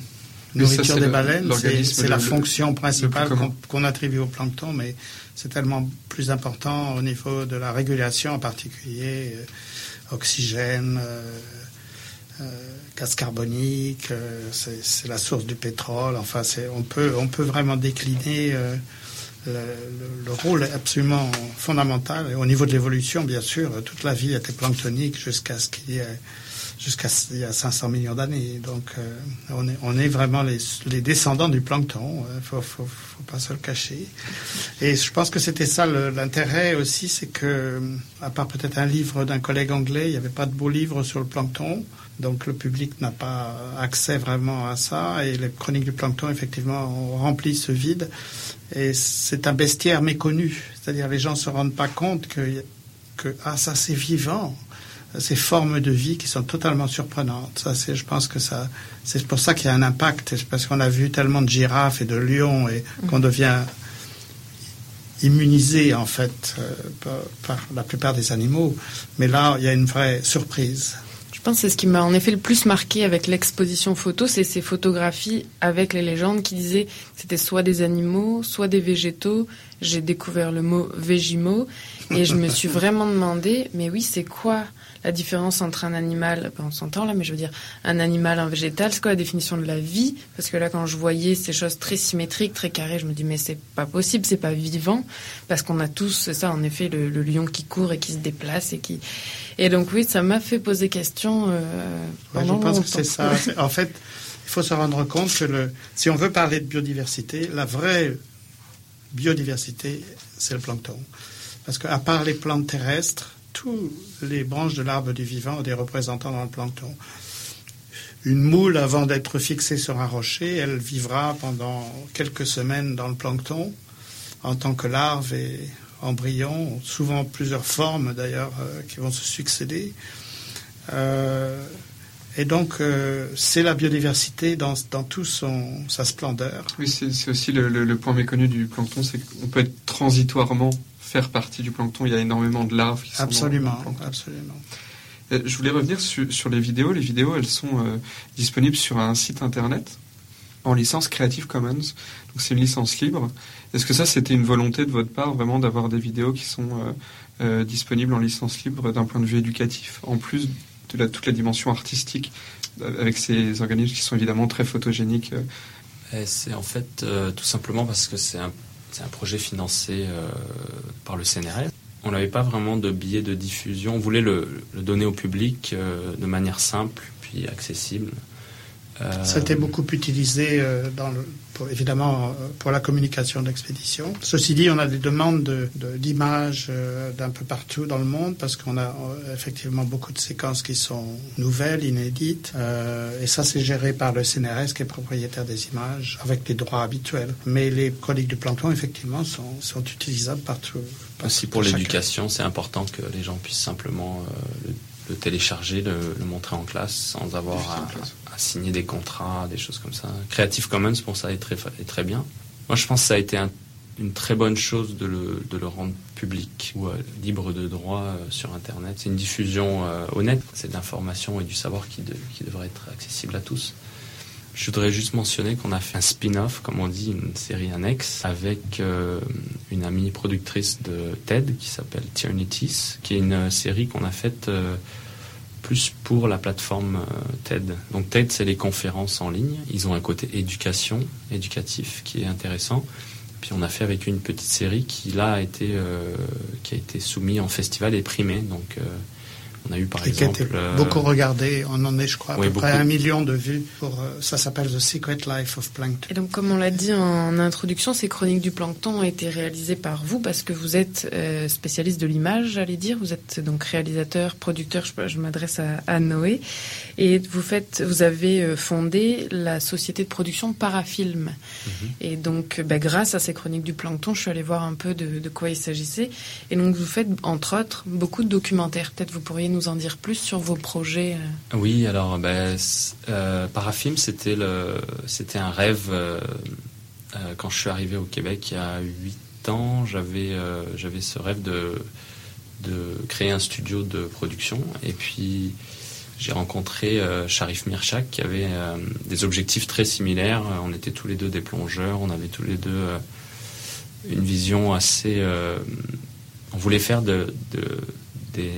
Ça, nourriture des le- baleines. C'est la fonction principale qu'on attribue au plancton, mais c'est tellement plus important au niveau de la régulation, en particulier euh, oxygène. euh, gaz carbonique, euh, c'est la source du pétrole. Enfin, on peut, on peut vraiment décliner euh, le, le- le rôle absolument fondamental. Au niveau de l'évolution, bien sûr, toute la vie était planctonique jusqu'à ce qu'il y ait jusqu'à il y a 500 millions d'années. Donc, euh, on, est, on est vraiment les, les descendants du plancton. Il faut, faut, faut pas se le cacher. Et je pense que c'était ça l'intérêt aussi, c'est que, à part peut-être un livre d'un collègue anglais, il n'y avait pas de beau livre sur le plancton. Donc le public n'a pas accès vraiment à ça. Et les chroniques du plancton, effectivement, ont rempli ce vide. Et c'est un bestiaire méconnu. C'est-à-dire les gens ne se rendent pas compte que, ah, ça c'est vivant. Ces formes de vie qui sont totalement surprenantes. Ça, c'est, je pense que ça, c'est pour ça qu'il y a un impact. Parce qu'on a vu tellement de girafes et de lions et qu'on devient immunisé en fait euh, par la plupart des animaux. Mais là, il y a une vraie surprise. Je pense que c'est ce qui m'a en effet le plus marqué avec l'exposition photo, c'est ces photographies avec les légendes qui disaient que c'était soit des animaux, soit des végétaux. J'ai découvert le mot végimo et je me suis *laughs* vraiment demandé, mais oui, c'est quoi la différence entre un animal, ben, on s'entend là, mais je veux dire, un animal, un végétal, c'est quoi la définition de la vie? Parce que là, quand je voyais ces choses très symétriques, très carrées, je me dis, mais c'est pas possible, c'est pas vivant, parce qu'on a tous, c'est ça, en effet, le, le lion qui court et qui se déplace et qui. Et donc oui, ça m'a fait poser question euh, Ouais, je pense que c'est ça. *laughs* En fait, il faut se rendre compte que le, si on veut parler de biodiversité, la vraie biodiversité, c'est le plancton. Parce qu'à part les plantes terrestres, toutes les branches de l'arbre du vivant ont des représentants dans le plancton. Une moule, avant d'être fixée sur un rocher, elle vivra pendant quelques semaines dans le plancton en tant que larve et embryon, souvent plusieurs formes d'ailleurs euh, qui vont se succéder. Euh, et donc, euh, c'est la biodiversité dans, dans toute son, sa splendeur. Oui, c'est aussi le point méconnu du plancton, c'est qu'on peut être transitoirement faire partie du plancton. Il y a énormément de larves qui sont dans Absolument, le absolument. Euh, Je voulais revenir sur, sur les vidéos. Les vidéos, elles sont euh, disponibles sur un site internet en licence Creative Commons. Donc c'est une licence libre. Est-ce que ça, c'était une volonté de votre part vraiment d'avoir des vidéos qui sont euh, euh, disponibles en licence libre d'un point de vue éducatif, en plus de la, toute la dimension artistique, avec ces organismes qui sont évidemment très photogéniques euh, Et C'est en fait euh, tout simplement parce que c'est un, c'est un projet financé euh, par le CNRS. On n'avait pas vraiment de billets de diffusion. On voulait le, donner au public euh, de manière simple puis accessible. Euh, C'était beaucoup utilisé dans le, pour, évidemment euh, pour la communication d'expédition. Ceci dit, on a des demandes de- de- d'images euh, d'un peu partout dans le monde parce qu'on a euh, effectivement beaucoup de séquences qui sont nouvelles, inédites. euh, et ça, c'est géré par le CNRS qui est propriétaire des images avec les droits habituels. Mais les chroniques du plancton, effectivement, sont, sont utilisables partout. Aussi pour l'éducation, c'est important que les gens puissent simplement euh, le, le télécharger, le, le montrer en classe sans avoir à, classe. Signer des contrats, des choses comme ça. Creative Commons pour ça est très, bien. Moi je pense que ça a été un- une très bonne chose de le, rendre public ou euh, libre de droit euh, sur Internet. C'est une diffusion euh, honnête, c'est de l'information et du savoir qui, de- qui devrait être accessible à tous. Je voudrais juste mentionner qu'on a fait un spin-off, comme on dit, une série annexe, avec une amie productrice de TED qui s'appelle Tiernitis, qui est une série qu'on a faite plus pour la plateforme euh, TED. Donc TED, c'est les conférences en ligne. Ils ont un côté éducation, éducatif, qui est intéressant. Puis on a fait avec une petite série qui là a été euh, qui a été soumise en festival et primée. Donc euh, on a eu par Et qui a exemple été euh, beaucoup regardé. On en est, je crois, à oui, peu près un million de vues. Pour, euh, ça s'appelle The Secret Life of Plankton. Et donc, comme on l'a dit en introduction, ces chroniques du plancton ont été réalisées par vous parce que vous êtes euh, spécialiste de l'image, j'allais dire. Vous êtes donc réalisateur, producteur. Je, je m'adresse à, à Noé. Et vous faites, vous avez fondé la société de production Parafilm. Et donc, bah, grâce à ces chroniques du plancton, je suis allée voir un peu de, de quoi il s'agissait. Et donc, vous faites, entre autres, beaucoup de documentaires. Peut-être vous pourriez nous en dire plus sur vos projets. euh. Oui, alors ben, euh, Parafilm, c'était un rêve. euh, quand je suis arrivé au Québec il y a huit ans, j'avais, ce rêve de, de créer un studio de production. Et puis j'ai rencontré Sharif Mirchak qui avait des objectifs très similaires. On était tous les deux des plongeurs, on avait tous les deux une vision assez. on voulait faire de, de- des,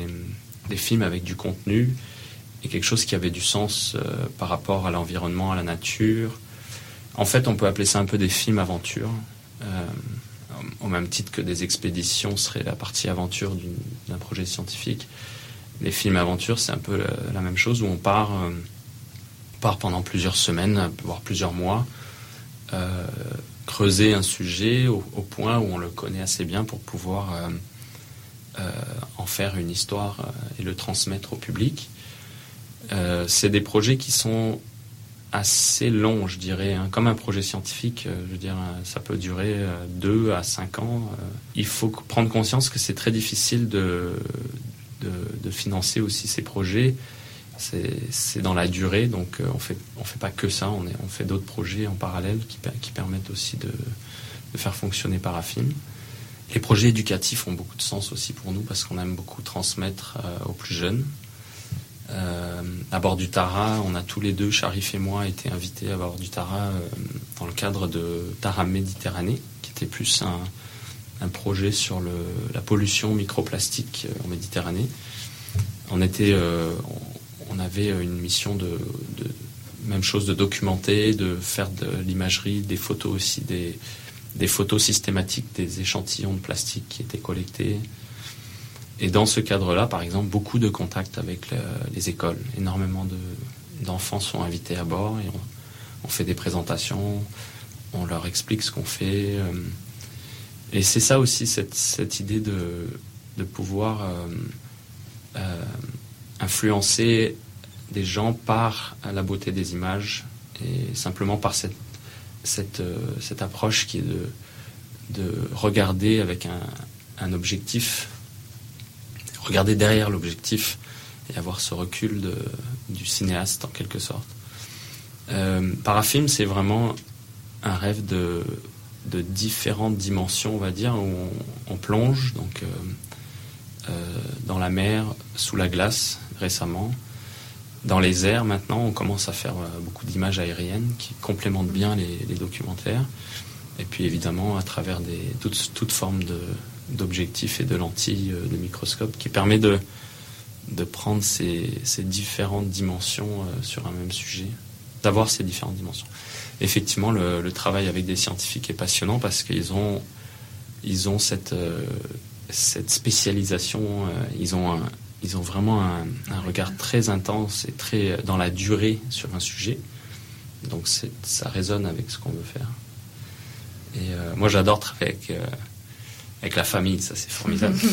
des films avec du contenu et quelque chose qui avait du sens euh, par rapport à l'environnement, à la nature. En fait, on peut appeler ça un peu des films aventures. Euh, au même titre que des expéditions seraient la partie aventure d'un projet scientifique. Les films aventures, c'est un peu la, même chose où on part, euh, part pendant plusieurs semaines, voire plusieurs mois, creuser un sujet au, point où on le connaît assez bien pour pouvoir en faire une histoire euh, et le transmettre au public. Euh, c'est des projets qui sont assez longs, je dirais. hein. Comme un projet scientifique, euh, je veux dire, euh, ça peut durer euh, deux à cinq ans. Euh, il faut prendre conscience que c'est très difficile de, financer aussi ces projets. C'est dans la durée, donc euh, on fait on fait pas que ça. On, fait d'autres projets en parallèle qui permettent aussi de, de faire fonctionner Parafilm. Les projets éducatifs ont beaucoup de sens aussi pour nous parce qu'on aime beaucoup transmettre euh, aux plus jeunes. Euh, à bord du Tara, on a tous les deux, Sharif et moi, été invités à bord du Tara euh, dans le cadre de Tara Méditerranée, qui était plus un, projet sur la pollution microplastique en Méditerranée. On avait une mission de, de même chose de documenter, de faire de l'imagerie, des photos aussi, des, des photos systématiques des échantillons de plastique qui étaient collectés. Et dans ce cadre-là, par exemple, beaucoup de contacts avec le- les écoles. Énormément de- d'enfants sont invités à bord et on, fait des présentations, on leur explique ce qu'on fait. euh, et c'est ça aussi, cette, idée de, de pouvoir euh, euh, influencer des gens par la beauté des images et simplement par cette, cette, euh, cette approche qui est de, de regarder avec un, un objectif, regarder derrière l'objectif et avoir ce recul du cinéaste en quelque sorte. Euh, Parafilm, c'est vraiment un rêve de, de différentes dimensions, on va dire, où on, on plonge donc euh, dans la mer, sous la glace récemment, dans les airs maintenant, on commence à faire euh, beaucoup d'images aériennes qui complémentent bien les, documentaires. Et puis évidemment à travers des, toutes, formes de- d'objectifs et de lentilles euh, de microscope qui permet de, de prendre ces, ces différentes dimensions euh, sur un même sujet, d'avoir ces différentes dimensions. Effectivement, le, le travail avec des scientifiques est passionnant parce qu'ils ont, ils ont cette, cette spécialisation, ils ont, un- ils ont vraiment un, un regard très intense et très euh, dans la durée sur un sujet. Donc ça résonne avec ce qu'on veut faire. Et euh, moi j'adore travailler avec, euh, avec la famille, ça c'est formidable. *laughs*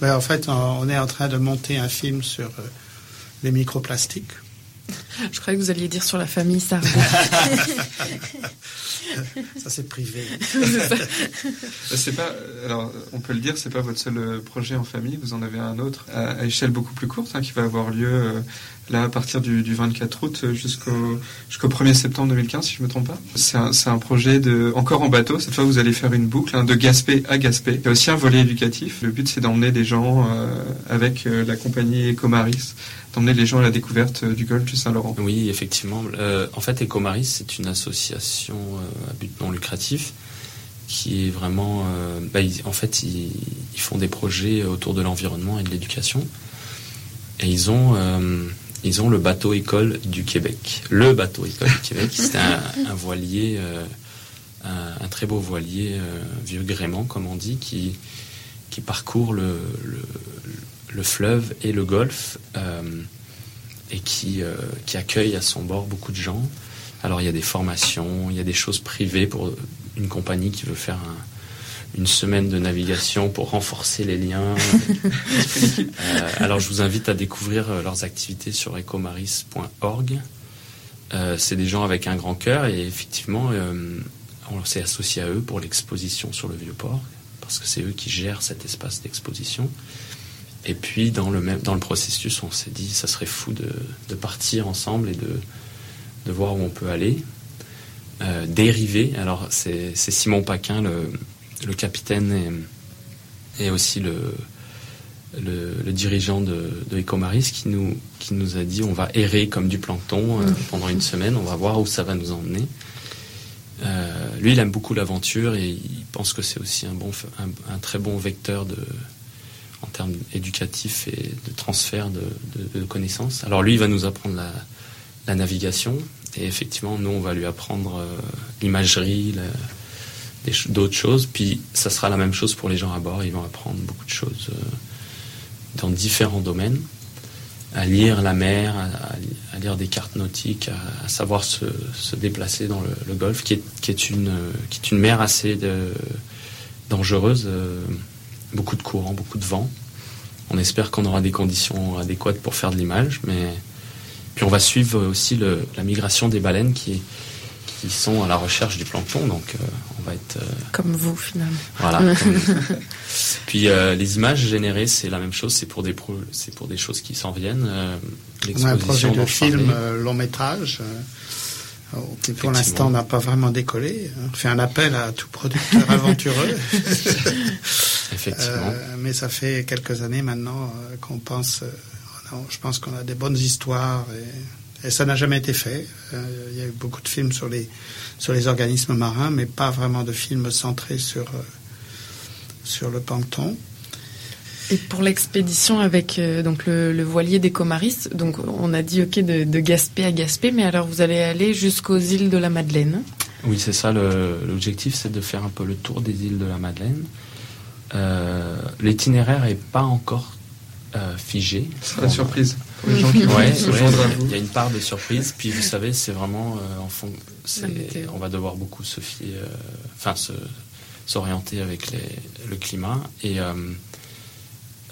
Ben, en fait, on on est en train de monter un film sur euh, les microplastiques. Je croyais que vous alliez dire sur la famille Sardé. *laughs* Ça, c'est privé. Euh, C'est pas, alors on peut le dire, c'est pas votre seul euh, projet en famille. Vous en avez un autre à, à échelle beaucoup plus courte hein, qui va avoir lieu euh, là à partir du, du 24 août jusqu'au jusqu'au 1er septembre 2015, si je me trompe pas. C'est un, projet de encore en bateau. Cette fois, vous allez faire une boucle hein, de Gaspé à Gaspé. Il y a aussi un volet éducatif. Le but, c'est d'emmener des gens euh, avec euh, la compagnie Ecomaris, d'emmener les gens à la découverte euh, du golfe du Saint-Laurent. Oui, effectivement. Euh, en fait, Ecomaris, c'est une association euh, à but non lucratif qui est vraiment. euh, bah, ils- en fait, ils, ils font des projets autour de l'environnement et de l'éducation. Et ils ont, ils ont le bateau école du Québec. Le bateau école du Québec, *laughs* c'est un, un voilier, un, un très beau voilier, vieux gréement, comme on dit, qui, qui parcourt le, le, le fleuve et le golfe. euh, et qui, euh, qui accueille à son bord beaucoup de gens. Alors il y a des formations, il y a des choses privées pour une compagnie qui veut faire un- une semaine de navigation pour renforcer les liens. *laughs* Euh, alors je vous invite à découvrir leurs activités sur ecomaris.org. Euh, c'est des gens avec un grand cœur et effectivement euh, on s'est associé à eux pour l'exposition sur le Vieux-Port parce que c'est eux qui gèrent cet espace d'exposition. Et puis dans le même dans le processus, on s'est dit ça serait fou de, de partir ensemble et de, de voir où on peut aller. Euh, dériver. Alors c'est Simon Paquin, le, le capitaine et, et aussi le, le, le dirigeant de, de Ecomaris qui nous, qui nous a dit on va errer comme du plancton euh, pendant une semaine, on va voir où ça va nous emmener. Euh, lui, il aime beaucoup l'aventure et il pense que c'est aussi un, bon, un très bon vecteur de, en termes éducatifs et de transfert de, connaissances. Alors lui, il va nous apprendre la, navigation et effectivement, nous, on va lui apprendre euh, l'imagerie, d'autres choses. Puis ça sera la même chose pour les gens à bord. Ils vont apprendre beaucoup de choses euh, dans différents domaines, à lire la mer, à, à li- à lire des cartes nautiques, à, savoir se, déplacer dans le, le Golfe, qui est, une mer assez dangereuse, euh, beaucoup de courants, beaucoup de vent. On espère qu'on aura des conditions adéquates pour faire de l'image, mais puis on va suivre aussi le- la migration des baleines qui, qui sont à la recherche du plancton, donc euh, on va être euh, Comme vous, finalement. voilà. *laughs* comme- Puis euh, les images générées, c'est la même chose, c'est pour des pro- c'est pour des choses qui s'en viennent. euh, On a un projet de film long métrage euh, qui pour l'instant n'a pas vraiment décollé. On fait un appel à tout producteur *laughs* aventureux. Effectivement. Euh, mais ça fait quelques années maintenant euh, qu'on pense, euh, non, je pense qu'on a des bonnes histoires et, et ça n'a jamais été fait. Euh, il y a eu beaucoup de films sur les, sur les organismes marins, mais pas vraiment de films centrés sur, sur le plancton. Et pour l'expédition avec euh, donc le, le voilier des Comaris, donc on a dit ok de, de Gaspé à Gaspé, mais alors vous allez aller jusqu'aux îles de la Madeleine. Oui, c'est ça. L'objectif, c'est de faire un peu le tour des îles de la Madeleine. Euh, L'itinéraire est pas encore euh, figé. Ce sera la surprise pour les gens qui Ouais, se ouais, joindre à vous. il y a une part de surprise. Puis vous savez, c'est vraiment euh, en fond, c'est- on va devoir beaucoup se fier, euh, enfin se s'orienter avec les, le climat. Et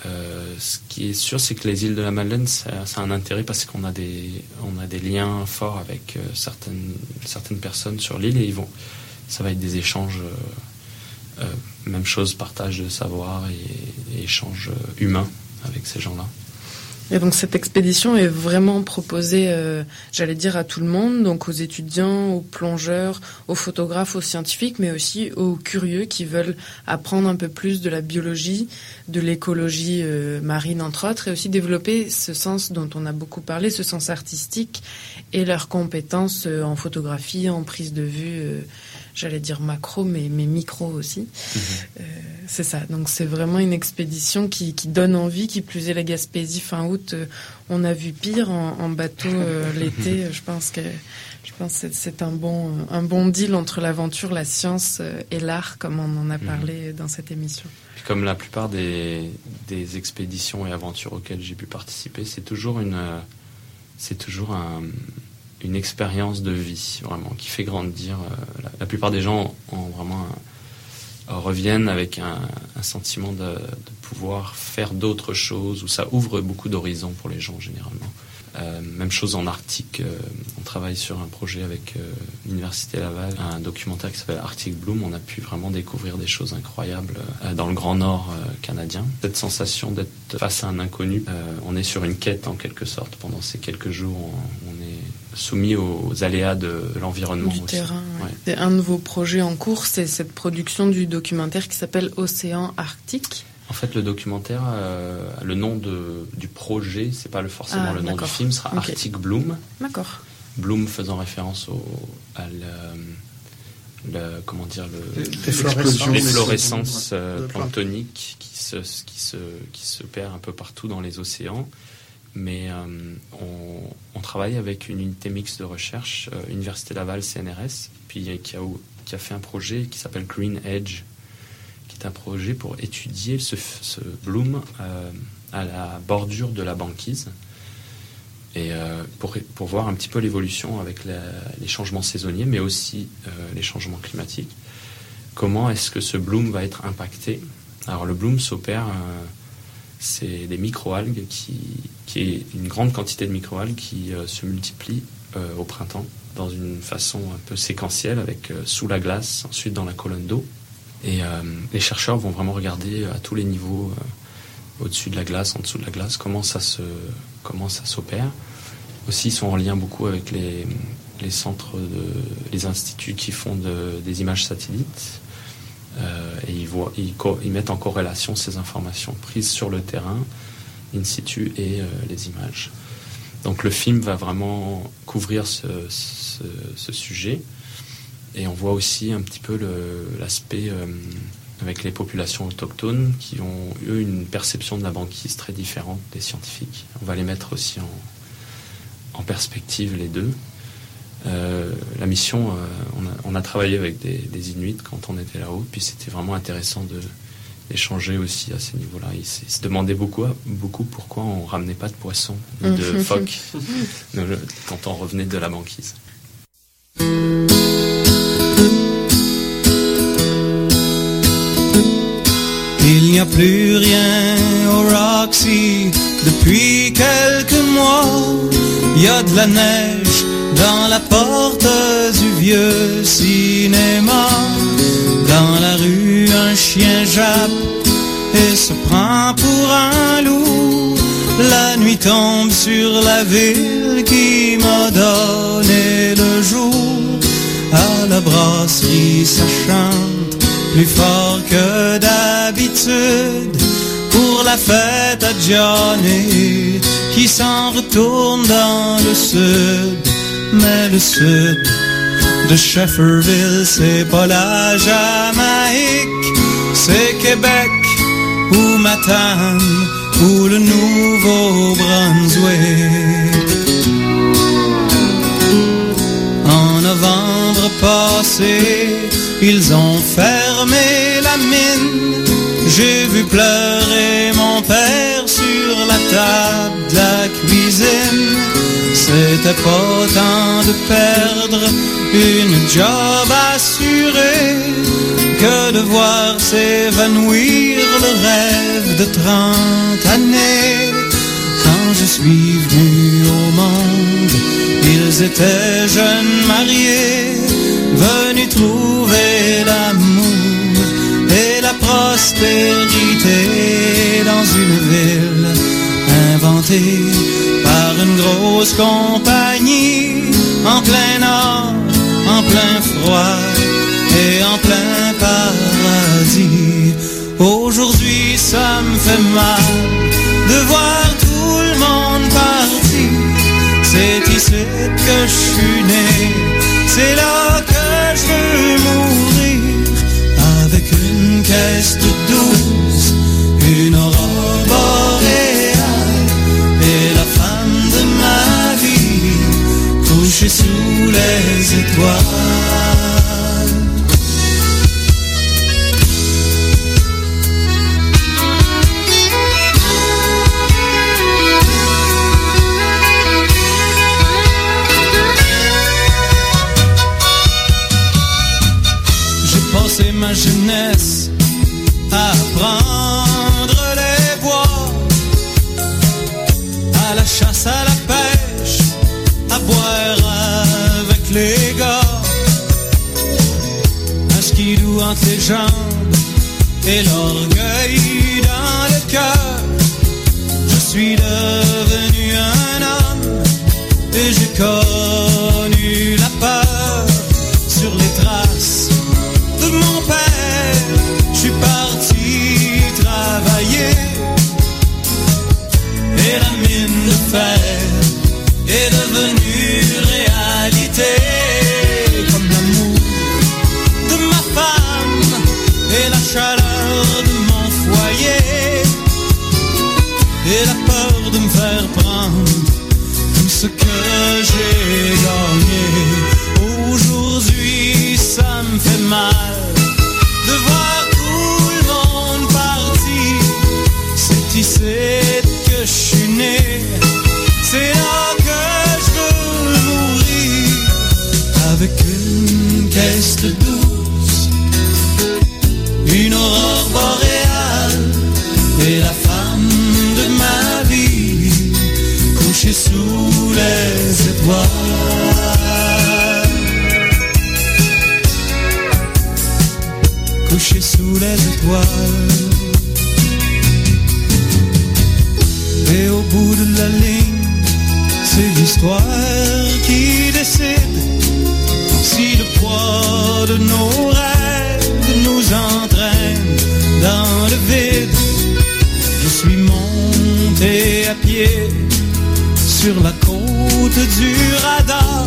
euh, ce qui est sûr, c'est que les îles de la Madeleine, ça, a un intérêt parce qu'on a des on a des liens forts avec euh, certaines certaines personnes sur l'île et ils vont, ça va être des échanges. euh, même chose, partage de savoir et, et échange euh, humain avec ces gens-là. Et donc cette expédition est vraiment proposée, euh, j'allais dire, à tout le monde, donc aux étudiants, aux plongeurs, aux photographes, aux scientifiques, mais aussi aux curieux qui veulent apprendre un peu plus de la biologie, de l'écologie euh, marine, entre autres, et aussi développer ce sens dont on a beaucoup parlé, ce sens artistique et leurs compétences euh, en photographie, en prise de vue, euh, j'allais dire macro, mais, mais micro aussi. Euh, c'est ça. Donc c'est vraiment une expédition qui, qui donne envie. Qui plus est la Gaspésie fin août, euh, on a vu pire en, en bateau euh, *laughs* l'été. Je pense que je pense que c'est- un bon un bon deal entre l'aventure, la science et l'art, comme on en a parlé dans cette émission. Puis comme la plupart des, des expéditions et aventures auxquelles j'ai pu participer, c'est toujours une, c'est toujours un- une expérience de vie vraiment qui fait grandir. euh, La, plupart des gens reviennent avec un, sentiment de, pouvoir faire d'autres choses où ça ouvre beaucoup d'horizons pour les gens généralement. Euh, même chose en Arctique, euh, on travaille sur un projet avec l'Université Laval, un documentaire qui s'appelle Arctic Bloom. On a pu vraiment découvrir des choses incroyables dans le Grand Nord canadien. Cette sensation d'être face à un inconnu, on est sur une quête en quelque sorte. Pendant ces quelques jours, est soumis aux, aléas de l'environnement Du aussi. terrain. ouais. Un de vos projets en cours, c'est cette production du documentaire qui s'appelle Océan Arctique. En fait, le documentaire, euh, le nom de, du projet, c'est pas le, forcément Ah, le nom du film, sera Ok. Arctic Bloom. D'accord. Bloom faisant référence au, à le, le- comment dire le, L'efflorescence. euh, planctonique qui se, qui, se, qui se perd un peu partout dans les océans. Mais euh, on, travaille avec une unité mixte de recherche, euh, Université Laval, CNRS, puis euh, qui a, fait un projet qui s'appelle Green Edge, qui est un projet pour étudier ce, bloom à la bordure de la banquise et pour, pour voir un petit peu l'évolution avec les changements saisonniers, mais aussi les changements climatiques. Comment est-ce que ce bloom va être impacté? Alors le bloom s'opère, c'est des microalgues qui, qui est une grande quantité de microalgues qui euh, se multiplient euh, au printemps dans une façon un peu séquentielle avec euh, sous la glace, ensuite dans la colonne d'eau. Et les chercheurs vont vraiment regarder à tous les niveaux, au-dessus de la glace, en dessous de la glace, comment ça se, comment ça s'opère. Aussi, ils sont en lien beaucoup avec les, centres, les instituts qui font de- des images satellites. Et ils, voient, ils mettent en corrélation ces informations prises sur le terrain, in situ, et euh, les images. Donc le film va vraiment couvrir ce, sujet. Et on voit aussi un petit peu l'aspect euh, avec les populations autochtones qui ont eu une perception de la banquise très différente des scientifiques. On va les mettre aussi en, perspective les deux. Euh, la mission, on, a, travaillé avec des Inuits quand on était là-haut, puis c'était vraiment intéressant de d'échanger aussi à ce niveau-là. Ils, se- demandaient beaucoup, beaucoup pourquoi on ramenait pas de poissons, ni de *laughs* phoques quand on revenait de la banquise. Il n'y a plus rien au Roxy depuis quelques mois. Il y a de la neige dans la porte du vieux cinéma. Dans la rue, un chien jappe et se prend pour un loup. La nuit tombe sur la ville qui m'a donné le jour. À la brasserie, ça chante plus fort que d'habitude pour la fête à Johnny qui s'en retourne dans le sud. Mais le sud de Shefferville, c'est pas la Jamaïque, c'est Québec ou Matane ou le Nouveau-Brunswick. En novembre passé, ils ont fermé la mine. J'ai vu pleurer mon père sur la table de la cuisine. C'était pas temps de perdre une job assurée que de voir s'évanouir le rêve de 30 années. Quand je suis venu au monde, ils étaient jeunes grosse compagnie en plein nord, en plein froid et en plein paradis. Aujourd'hui, ça me fait mal de voir tout le monde partir. C'est ici que je suis né, c'est là et l'orgueil tout ce que j'ai Et au bout de la ligne, c'est l'histoire qui décide si le poids de nos rêves nous entraîne dans le vide. Je suis monté à pied sur la côte du radar.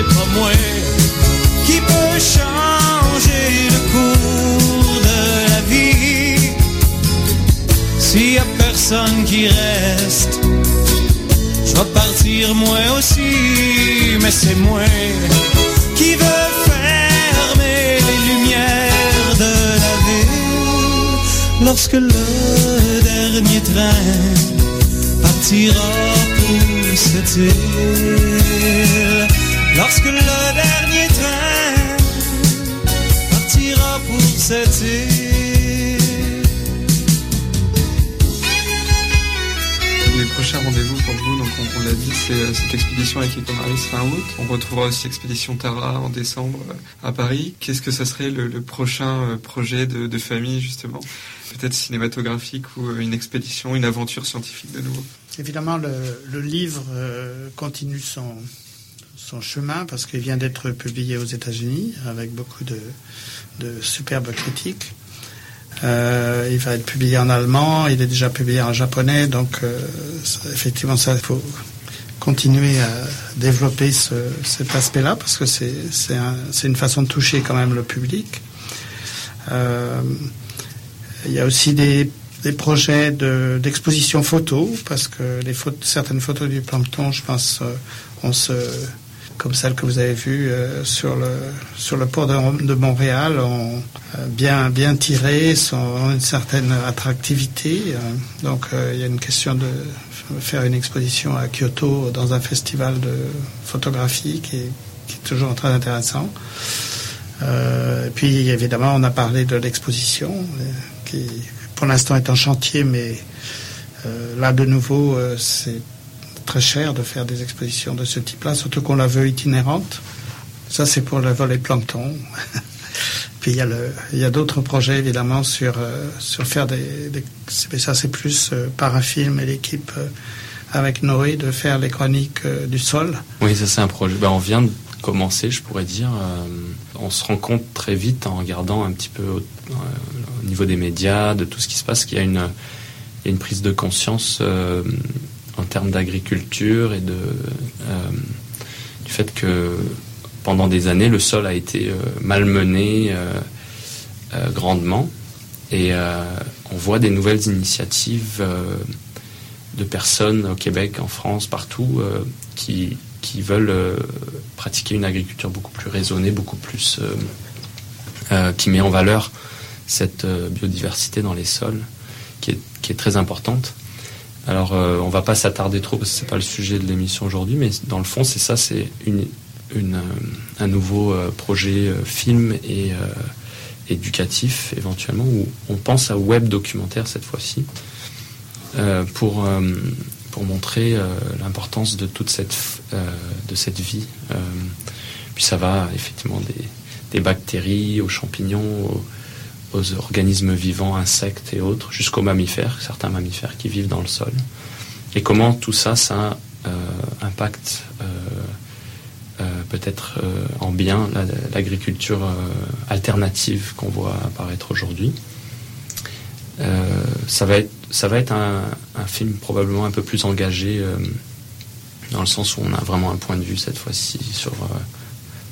C'est pas moi qui peut changer le cours de la vie. qui reste. Je vais partir moi aussi, mais c'est moi qui veux fermer les lumières de la ville lorsque le dernier train partira pour cette île. Lorsque le dernier train partira pour cette île. Les prochains rendez-vous pour vous, donc on, on l'a dit, c'est euh, cette expédition avec Ecomaris fin août. On retrouvera aussi l'expédition Tara en décembre euh, à Paris. Qu'est-ce que ça serait le, le prochain euh, projet de, de famille, justement? Peut-être cinématographique ou une expédition, une aventure scientifique de nouveau? Évidemment, le, le livre continue son, son chemin parce qu'il vient d'être publié aux États-Unis avec beaucoup de, superbes critiques. Euh, il va être publié en allemand, il est déjà publié en japonais, donc euh, effectivement, ça faut continuer à développer ce, cet aspect-là parce que c'est un- une façon de toucher quand même le public. Euh, il y a aussi des, projets de- d'exposition photo, parce que les photos, certaines photos du plancton, je pense, on se, comme celle que vous avez vue euh, sur, le, sur le port de, Montréal, ont euh, bien, bien sont, ont une certaine attractivité. euh, donc il y a une question de faire une exposition à Kyoto dans un festival de photographie qui est, qui est toujours très intéressant. Et puis évidemment, on a parlé de l'exposition, qui pour l'instant est en chantier, mais là de nouveau, c'est très cher de faire des expositions de ce type-là, surtout qu'on la veut itinérante. Ça, c'est pour le volet plancton. *laughs* Puis il y a, d'autres projets évidemment sur, euh, sur faire des, mais ça c'est plus euh, Parafilm et l'équipe euh, avec Noé de faire les chroniques du sol. Oui, ça c'est un projet. Ben, on vient de commencer, je pourrais dire. On se rend compte très vite en regardant un petit peu au, au niveau des médias, de tout ce qui se passe, qu'il y a une, il y a une prise de conscience en termes d'agriculture et de, euh, du fait que pendant des années, le sol a été euh, malmené euh, grandement. Et on voit des nouvelles initiatives de personnes au Québec, en France, partout, qui, qui veulent pratiquer une agriculture beaucoup plus raisonnée, beaucoup plus qui met en valeur cette biodiversité dans les sols, qui est, qui est très importante. Alors, euh, on va pas s'attarder trop parce que c'est pas le sujet de l'émission aujourd'hui, mais dans le fond, c'est ça, c'est une, euh, un nouveau euh, projet euh, film et éducatif éventuellement, où on pense à web documentaire cette fois-ci, pour, pour montrer l'importance de toute cette, de cette vie. Puis ça va effectivement des, des bactéries aux champignons, aux organismes vivants, insectes et autres, jusqu'aux mammifères, certains mammifères qui vivent dans le sol. Et comment tout ça, ça euh, impacte euh, euh, peut-être en bien la- l'agriculture alternative qu'on voit apparaître aujourd'hui. Ça va être, ça va être un, un film probablement un peu plus engagé dans le sens où on a vraiment un point de vue cette fois-ci sur.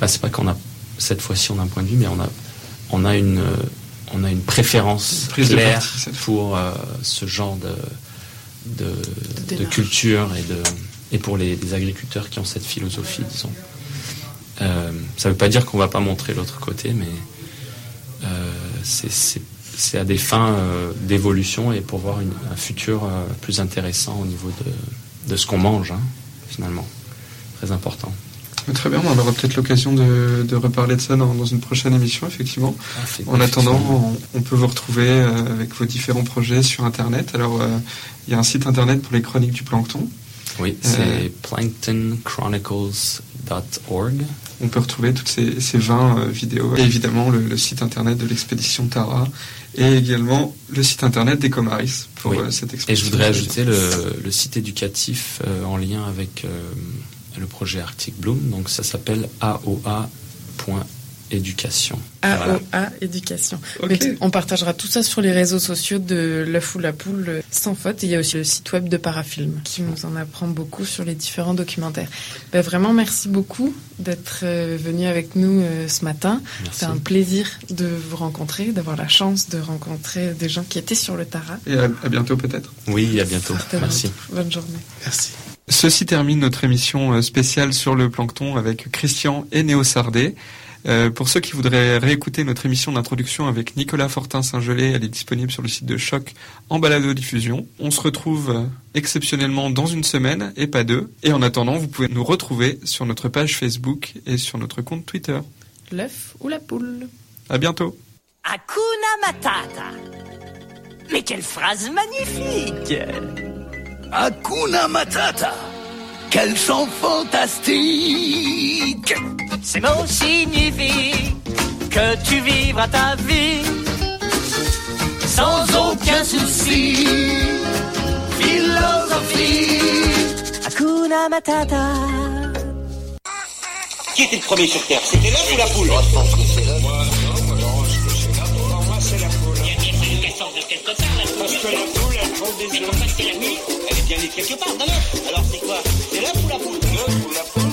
Bah, c'est pas qu'on a cette fois-ci on a un point de vue, mais on a, on a une, on a une préférence Une prise de claire pour euh, ce genre de, de, de démarche. culture et de et pour les, les agriculteurs qui ont cette philosophie, disons. Euh, ça ne veut pas dire qu'on va pas montrer l'autre côté, mais euh, c'est- à des fins euh, d'évolution et pour voir une- un futur euh, plus intéressant au niveau de, de ce qu'on mange, hein, finalement. Très important. Très bien, on aura peut-être l'occasion de, de reparler de ça dans, dans une prochaine émission, effectivement. En attendant, on, on peut vous retrouver euh, avec vos différents projets sur Internet. Alors, euh, il y a un site Internet pour les chroniques du plancton. Oui, Euh, c'est planktonchronicles.org. On peut retrouver toutes ces, ces 20 euh, vidéos. Et évidemment, le, le site Internet de l'expédition Tara et également le site Internet des Comaris pour Oui. cette Et expédition. je voudrais ajouter le, le site éducatif euh, en lien avec euh, le projet Arctic Bloom. Donc ça s'appelle aoa.edu. éducation. Voilà. AOA Éducation. Ok. Mais t- on partagera tout ça sur les réseaux sociaux de l'œuf ou la poule euh, sans faute. Et il y a aussi le site web de Parafilm qui nous en apprend beaucoup sur les différents documentaires. Ben, vraiment, merci beaucoup d'être euh, venu avec nous euh, ce matin. C'est un plaisir de vous rencontrer, d'avoir la chance de rencontrer des gens qui étaient sur le Tara. Et à, à bientôt peut-être. Oui, à bientôt. Certainement. Merci. Bonne journée. Merci. Ceci termine notre émission euh, spéciale sur le plancton avec Christian et Néo Sardé. Euh, pour ceux qui voudraient réécouter notre émission d'introduction avec Nicolas Fortin-Saint-Gelais, elle est disponible sur le site de Choc en balado-diffusion. On se retrouve euh, exceptionnellement dans une semaine et pas deux. Et en attendant, vous pouvez nous retrouver sur notre page Facebook et sur notre compte Twitter. L'œuf ou la poule À bientôt. Hakuna Matata. Mais quelle phrase magnifique Hakuna Matata. Quel chant fantastique Ces mots signifient que tu vivras ta vie sans aucun souci. Philosophie Hakuna Matata. Qui était le premier sur Terre? C'était l'œuf ou la poule? Je pense que c'est l'œuf. Il y a bien fallu qu'elle sorte de quelque part, la poule. C'est qu'en fait, c'est la nuit, elle est bien née quelque part. Non. Alors, c'est quoi? C'est l'œuf ou la poule L'œuf ou la poule